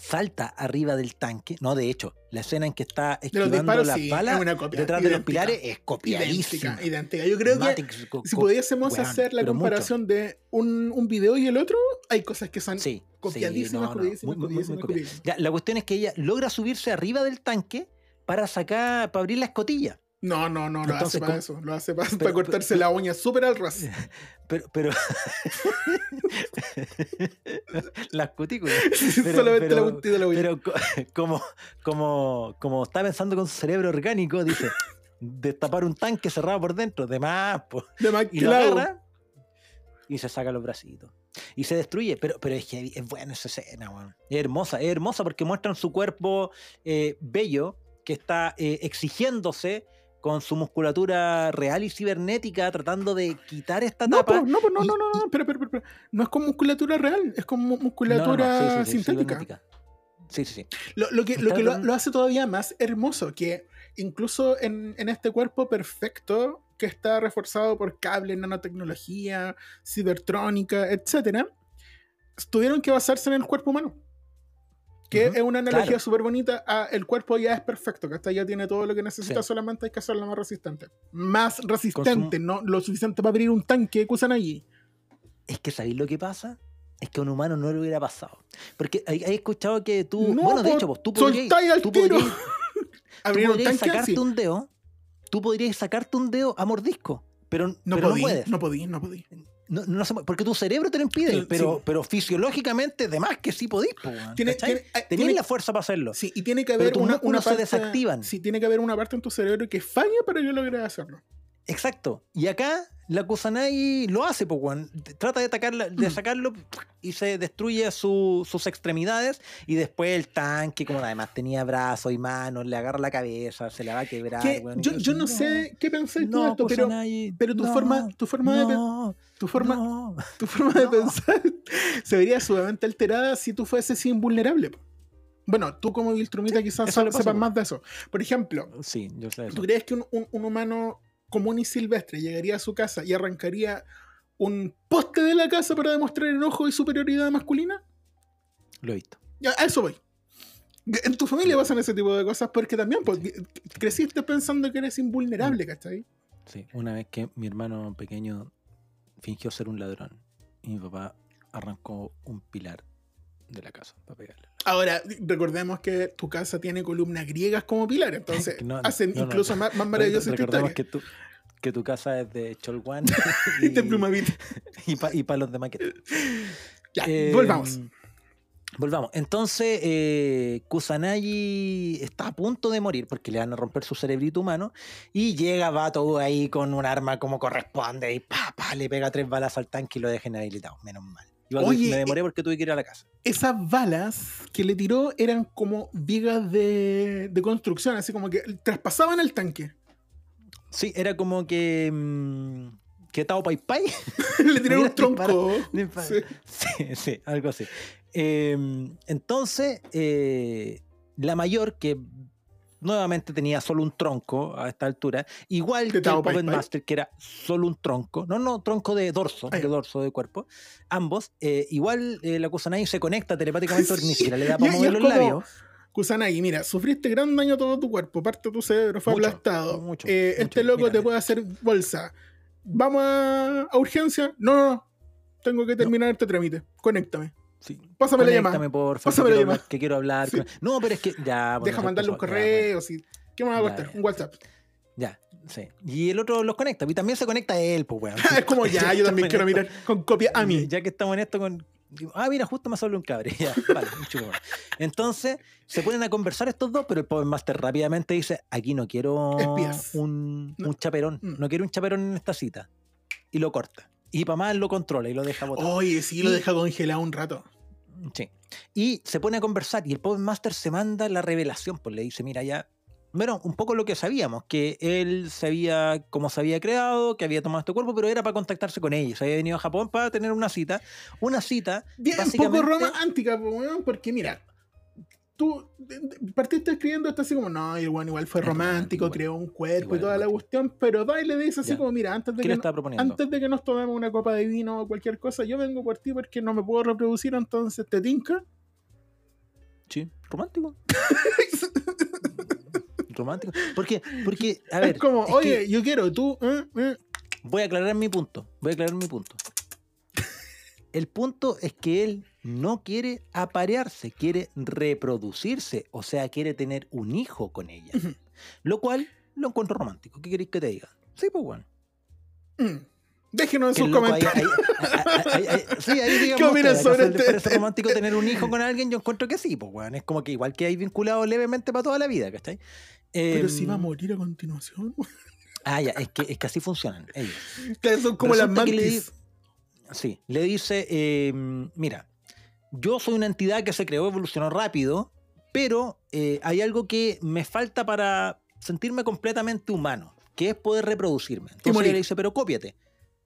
Salta arriba del tanque. No, de hecho, la escena en que está esquivando disparos, las sí, balas es detrás de los idéntica. pilares es copiadísima. Idéntica, idéntica. Yo creo que Matrix si pudiésemos hacer la mucho. comparación de un, un video y el otro, hay cosas que son Sí, copiadísimas, sí, no, no, copiadísimas, muy, muy, muy copiadísimas, copiada. copiadísimas. Ya, la cuestión es que ella logra subirse arriba del tanque para sacar, para abrir la escotilla. No, no, no, lo Entonces, hace para eso. Lo hace para, Pero- para cortarse la uña súper al ras. Pero, pero. las cutículas. Pero- Solamente la puntita de la uña. Pero co- como, como, como está pensando con su cerebro orgánico, dice: destapar un tanque cerrado por dentro, de más, po. de más Y lo hago. agarra y se saca los bracitos. Y se destruye, pero, pero es que es buena esa escena, weón. Es hermosa, es hermosa porque muestran su cuerpo eh, bello que está eh, exigiéndose con su musculatura real y cibernética, tratando de quitar esta No, tapa. po, no, po, no, y- no, no, no, pero, pero, pero, pero, no es con musculatura real, es con mu- No, no, no, musculatura sí, sí, sintética. Sí, sí, sí. Lo, lo que, lo, que lo, lo hace todavía más hermoso, que incluso en, en este cuerpo perfecto, que está reforzado por cable, nanotecnología, cibertrónica, etc., tuvieron que basarse en el cuerpo humano. Que es una analogía claro. súper bonita. a el cuerpo ya es perfecto, que hasta ya tiene todo lo que necesita, Sí. solamente hay que hacerlo más resistente. Más resistente, no lo suficiente para abrir un tanque que usan allí. Es que ¿sabéis lo que pasa? Es que a un humano no le hubiera pasado. Porque hay, hay escuchado que tú. No, bueno, de hecho, pues tú podrías. soltáis al Tú tiro. podrías, tú Abrir un podrías tanque sacarte así. un dedo. Tú podrías sacarte un dedo a mordisco. Pero, No pero no podí, puedes. no podí, no podí. No, no se porque tu cerebro te lo impide, pero, sí. pero fisiológicamente, de más que sí podís. po, weón, Tiene, ¿cachai? tiene, ah, la fuerza para hacerlo. sí, y tiene que haber una, una se parte. desactivan. Sí, tiene que haber una parte en tu cerebro que falla para que logres hacerlo. Exacto. Y acá la Kusanagi lo hace, weón. Trata de, atacarla, de Mm. sacarlo y se destruye su- sus extremidades. Y después el tanque, como además tenía brazos y manos, le agarra la cabeza, se la va a quebrar. Yo, yo no sé qué pensáis tú no, esto, pero, Kusanagi, pero tu no, forma, tu forma, de, tu forma, no. tu forma de pensar se vería sumamente alterada si tú fueses invulnerable. Bueno, tú como Viltrumita quizás pasa, sepas más de eso. Por ejemplo, Sí, yo sé. ¿tú crees que un, un- un humano común y silvestre llegaría a su casa y arrancaría un poste de la casa para demostrar enojo y superioridad masculina? Lo he visto. Ya, a eso voy. En tu familia pasan ese tipo de cosas porque también pues, creciste pensando que eres Mm. invulnerable, ¿cachai? Sí, una vez que mi hermano pequeño fingió ser un ladrón y mi papá arrancó un pilar de la casa para pegarle. Ahora, recordemos que tu casa tiene columnas griegas como pilar, entonces No, hacen no, no. incluso más, más maravillosa Recordemos historia. que tu, que tu casa es de Cholguán Y de Plumavit. y, pa- y palos de maqueta. Ya, Eh, volvamos. Volvamos. Entonces, eh, Kusanagi está a punto de morir porque le van a romper su cerebrito humano. Y llega Bato ahí con un arma como corresponde y pa, pa, le pega tres balas al tanque y lo deja inhabilitado. Menos mal. Igual Oye, me demoré porque tuve que ir a la casa. Esas balas que le tiró eran como vigas de, de construcción, así como que traspasaban el tanque. Sí, era como que. mm, que Tao Pai Pai. le tiraron un tronco. dispara- Sí. Sí, sí, algo así. Eh, entonces, eh, la mayor, que nuevamente tenía solo un tronco a esta altura, igual ¿De que el Puppet? Master, que era solo un tronco, no, no, tronco de dorso, de dorso de cuerpo, ambos, eh, igual eh, la Kusanagi se conecta telepáticamente Sí, siquiera le da para mover los como- labios. Kusanagi, mira, sufriste gran daño a todo tu cuerpo, parte de tu cerebro fue Mucho, aplastado. mucho, Eh, mucho. Este loco te puede hacer bolsa. ¿Vamos a, a urgencia? No, no, no. Tengo que terminar este trámite. Conéctame. Sí. Pásame la llamada. Conéctame, por favor, Pásame la llamada. que quiero hablar. Sí. con- No, pero es que ya. bueno, Deja mandarle un pasó, ya, correo. sí. ¿Qué me va a costar? Un WhatsApp. Ya, sí. Y el otro los conecta. Y también se conecta él, pues, weón. es como ya, yo también quiero mirar con copia a mí. Ya que estamos en esto con. Ah, mira, justo me salió un cabre. Ya, vale, un chupo. Entonces, se ponen a conversar estos dos, pero el Power Master rápidamente dice: Aquí no quiero Espías. un, No. un chaperón. Mm. No quiero un chaperón en esta cita. Y lo corta. Y para más lo controla y lo deja botar. Oye, sí, lo Y- deja congelado un rato. Sí. Y se pone a conversar y el Power Master se manda la revelación, pues le dice, mira, ya, bueno, un poco lo que sabíamos, que él sabía cómo se había creado, que había tomado este cuerpo, pero era para contactarse con ella. Se había venido a Japón para tener una cita. Una cita, Bien, un poco romántica, po, weón, porque mira, tú partiste escribiendo esto así como, no, y el weón igual fue romántico, creó un cuerpo Igual y toda la cuestión, pero y le dice así Ya. como, mira, antes de, ¿Qué que no- antes de que nos tomemos una copa de vino o cualquier cosa, yo vengo por ti porque no me puedo reproducir, entonces te tinca. Sí, romántico. romántico. Porque, porque, a ver, es como, es que oye, yo quiero, tú, eh, eh". voy a aclarar mi punto. Voy a aclarar mi punto. El punto es que él no quiere aparearse, quiere reproducirse, o sea, quiere tener un hijo con ella. Lo cual lo encuentro romántico. ¿Qué queréis que te diga? Sí, pues bueno. Mm. Déjenos en sus comentarios. ahí- ahí- ahí- ahí- sí, ahí digamos. ¿Qué opinas ustedes, sobre ¿acaso les este- parece este- romántico tener un hijo con alguien? Yo encuentro que sí, pues bueno. Es como que igual que hay vinculado levemente para toda la vida, ¿cachai? Pero Em, si va a morir a continuación. Ah, ya, es que, es que así funcionan ellos. que son como las Resulta le mantis. Sí, le dice, eh, mira, yo soy una entidad que se creó, evolucionó rápido, pero eh, hay algo que me falta para sentirme completamente humano, que es poder reproducirme. Entonces le dice, pero cópiate.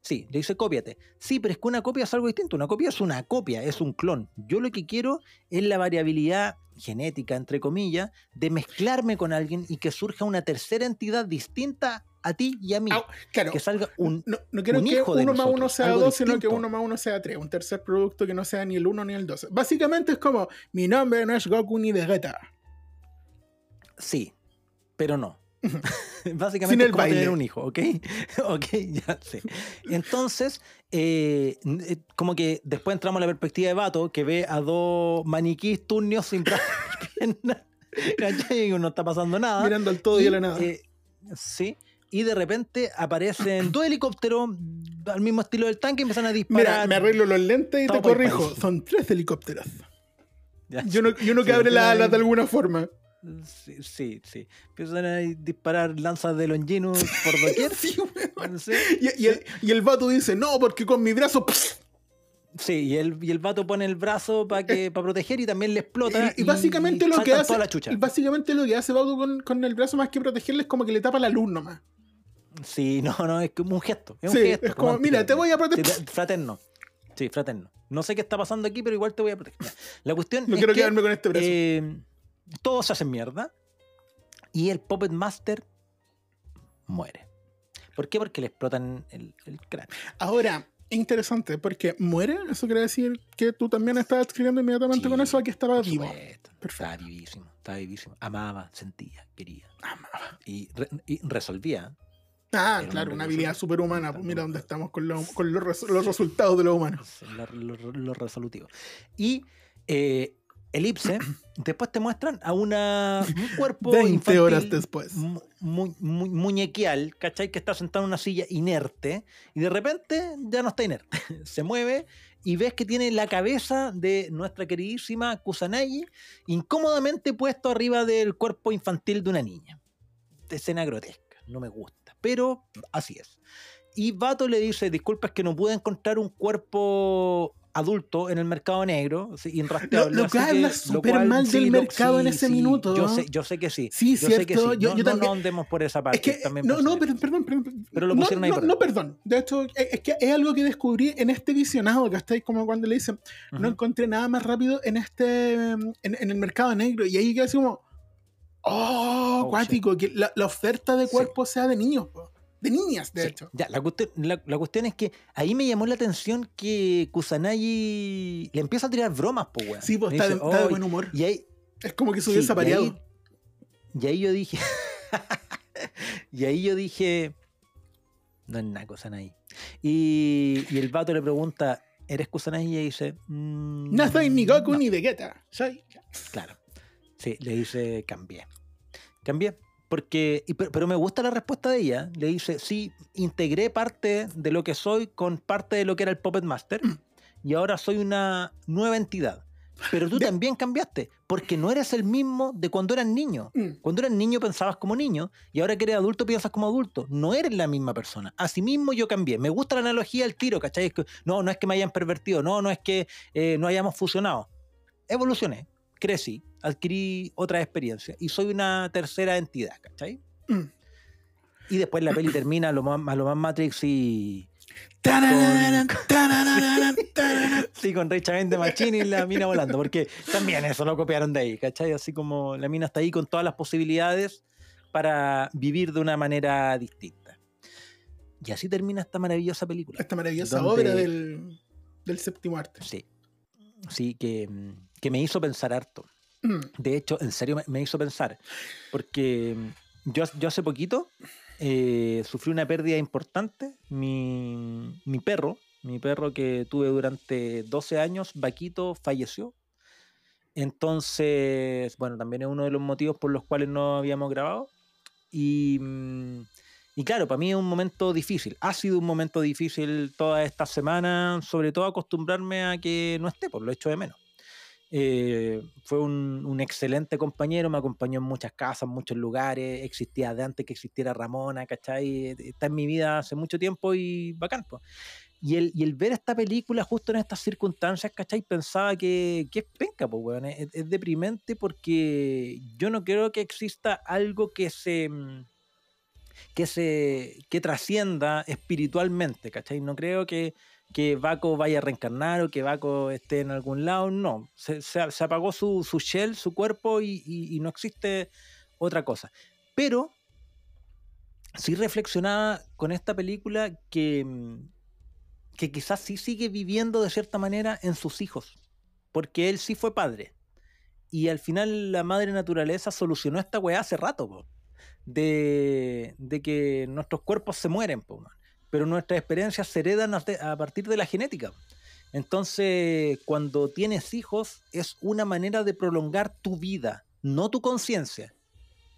Sí, le dice cópiate. Sí, pero es que una copia es algo distinto. Una copia es una copia, es un clon. Yo lo que quiero es la variabilidad genética, entre comillas, de mezclarme con alguien y que surja una tercera entidad distinta a ti y a mí. Claro, que salga un, no, no quiero un que hijo de uno más uno sea dos, sino que uno más uno sea tres. Un tercer producto que no sea ni el uno ni el dos. Básicamente es como, mi nombre no es Goku ni Vegeta. Sí, pero no. Básicamente Sin es el como tener baile. un hijo, ¿ok? ok, ya sé. Entonces, eh, eh, como que después entramos a la perspectiva de Vato, que ve a dos maniquís turnios sin brazos ni piernas, ¿cachai? Y no está pasando nada. Mirando al todo y, a la nada. eh, sí. Y de repente aparecen dos helicópteros al mismo estilo del tanque y empiezan a disparar. Mira, me arreglo los lentes y te Todo corrijo. Son tres helicópteros. Ya, Y uno, y uno que abre las empiezan a- alas de alguna forma. Sí, sí, sí. Empiezan a disparar lanzas de Longinus por doquier. Sí, y, y el, y el vato dice, no, porque con mi brazo... pss". Sí, y el, y el vato pone el brazo para que para proteger y también le explota. y, y básicamente lo que hace... la básicamente lo que hace Vato con, con el brazo más que protegerle es como que le tapa la luz nomás. Sí, no, no, es como un gesto. Es un Sí, gesto es como, romántico. mira, te voy a proteger. te- Fraterno. Sí, fraterno. No sé qué está pasando aquí, pero igual te voy a proteger. La cuestión No es quiero que, quedarme con este brazo. eh, todos se hacen mierda y el Puppet Master muere. ¿Por qué? Porque le explotan el, el cráneo. Ahora, interesante, porque muere, eso quiere decir que tú también estabas escribiendo inmediatamente Sí, con eso a que estaba vivo. supuesto. Estaba vivísimo, estaba vivísimo. Amaba, sentía, quería. Amaba. Y, re- y resolvía. Ah, Era claro, una habilidad superhumana. Pues mira dónde estamos con, lo- con los, res- los resultados de lo humano. Lo, lo- lo resolutivo. Y eh, Elipse, después te muestran a una, un cuerpo 20 infantil horas después. mu- mu- mu- muñequial, ¿cachai? Que está sentado en una silla inerte y de repente ya no está inerte. Se mueve y ves que tiene la cabeza de nuestra queridísima Kusanagi incómodamente puesto arriba del cuerpo infantil de una niña. Escena grotesca, no me gusta, pero así es. Y Vato le dice, disculpa, es que no pude encontrar un cuerpo adulto en el mercado negro, inrastreable. Lo- lo que habla súper mal del lo- mercado en ese minuto, Yo ¿no? sé, yo sé que sí. Sí, yo sé que cierto. sí. Yo, no, yo no también. nos andemos por esa parte. Es que, también no, no, pero, perdón, perdón. Pero lo no, pusieron ahí no, por no, algo. perdón. De hecho, es que es algo que descubrí en este visionado, que estáis como cuando le dicen, no Ujú. encontré nada más rápido en este en, en el mercado negro. Y ahí queda así como, oh, Oh, cuático, que la, la oferta de Sí. cuerpo sea de niños, po. de niñas, de Sí, hecho. Ya, la cuestión, la, la cuestión es que ahí me llamó la atención que Kusanagi le empieza a tirar bromas, pues, weón. Sí, pues está, de, buen humor. Y ahí, Es como que se sí, hubiese y ahí- y ahí yo dije. y ahí yo dije. No es nada, Kusanagi. Y, y el vato le pregunta: ¿Eres Kusanagi? Y dice: "Mm, No soy ni Goku no". ni Vegeta. Soy. Claro. Sí, le dice cambié. Cambié. Porque, y pero, me gusta la respuesta de ella. Le dice, sí, integré parte de lo que soy con parte de lo que era el Puppet Master y ahora soy una nueva entidad. Pero tú De- también cambiaste, porque no eres el mismo de cuando eras niño. Mm. Cuando eras niño pensabas como niño y ahora que eres adulto piensas como adulto. No eres la misma persona. Asimismo yo cambié. Me gusta la analogía del tiro, ¿cachai? No, no es que me hayan pervertido, no, no es que eh, no hayamos fusionado. Evolucioné, crecí, adquirí otra experiencia y soy una tercera entidad, ¿cachai? Mm. Y después la peli termina a lo más, lo más Matrix y... Sí, con Chavez de Machine y la mina volando, porque también eso lo copiaron de ahí, ¿cachai? Así como la mina está ahí con todas las posibilidades para vivir de una manera distinta. Y así termina esta maravillosa película. Esta maravillosa Donde- obra del, del séptimo arte. Sí, sí, que, mm, que me hizo pensar harto. Mm. De hecho, en serio me, hizo pensar, porque mm, yo, yo hace poquito eh, sufrí una pérdida importante. Mi, mi perro, mi perro que tuve durante 12 años, Vaquito, falleció. Entonces, bueno, también es uno de los motivos por los cuales no habíamos grabado. Y, mm, y claro, para mí es un momento difícil. Ha sido un momento difícil toda esta semana, sobre todo acostumbrarme a que no esté, por lo hecho de menos. Eh, fue un, un excelente compañero, me acompañó en muchas casas, muchos lugares, existía de antes que existiera Ramona, ¿cachai? Está en mi vida hace mucho tiempo y bacán. po. Y el, y el ver esta película justo en estas circunstancias, ¿cachai? Pensaba que, que es penca, pues, weón. Es, es deprimente porque yo no creo que exista algo que se mm, que se que trascienda espiritualmente, ¿cachai? No creo que, que Baco vaya a reencarnar o que Baco esté en algún lado, no. Se, apagó su, shell, su cuerpo y no existe otra cosa. Pero sí reflexionaba con esta película que, mm, que quizás sí sigue viviendo de cierta manera en sus hijos, porque él sí fue padre. Y al final la madre naturaleza solucionó esta weá hace rato, po. de, de que nuestros cuerpos se mueren, po, man. Pero nuestras experiencias se heredan a, partir de la genética. Entonces, cuando tienes hijos, es una manera de prolongar tu vida, no tu conciencia,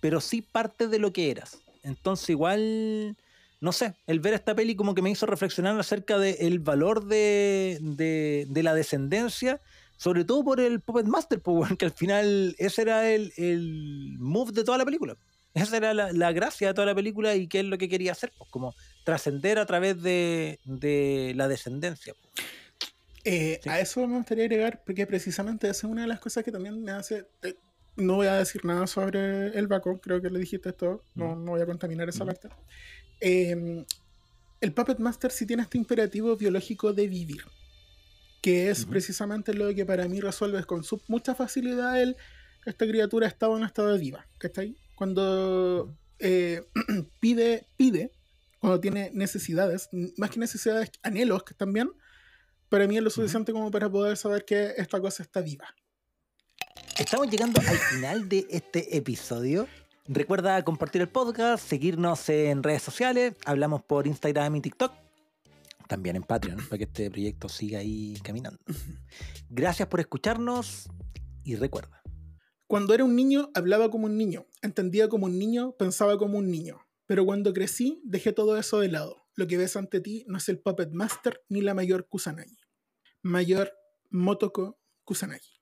pero sí parte de lo que eras. Entonces, igual, no sé, el ver esta peli como que me hizo reflexionar acerca del valor de, de, de, la descendencia, sobre todo por el Puppet Master, que al final ese era el, el move de toda la película. Esa era la, la, gracia de toda la película y qué es lo que quería hacer, pues como trascender a través de, de la descendencia. Eh, sí. A eso me gustaría agregar, porque precisamente esa es una de las cosas que también me hace. Eh, no voy a decir nada sobre el Baco, creo que le dijiste todo, no, no voy a contaminar esa parte. Eh, el Puppet Master sí tiene este imperativo biológico de vivir, que es precisamente lo que para mí resuelve con su, mucha facilidad el esta criatura estaba en estado viva, ¿cachai? Cuando eh, pide, pide, cuando tiene necesidades, más que necesidades, anhelos que están bien, para mí es lo suficiente como para poder saber que esta cosa está viva. Estamos llegando al final de este episodio. Recuerda compartir el podcast, seguirnos en redes sociales, hablamos por Instagram y TikTok, también en Patreon, para que este proyecto siga ahí caminando. Gracias por escucharnos y recuerda. Cuando era un niño, hablaba como un niño, entendía como un niño, pensaba como un niño. Pero cuando crecí, dejé todo eso de lado. Lo que ves ante ti no es el Puppet Master ni la mayor Kusanagi. Mayor Motoko Kusanagi.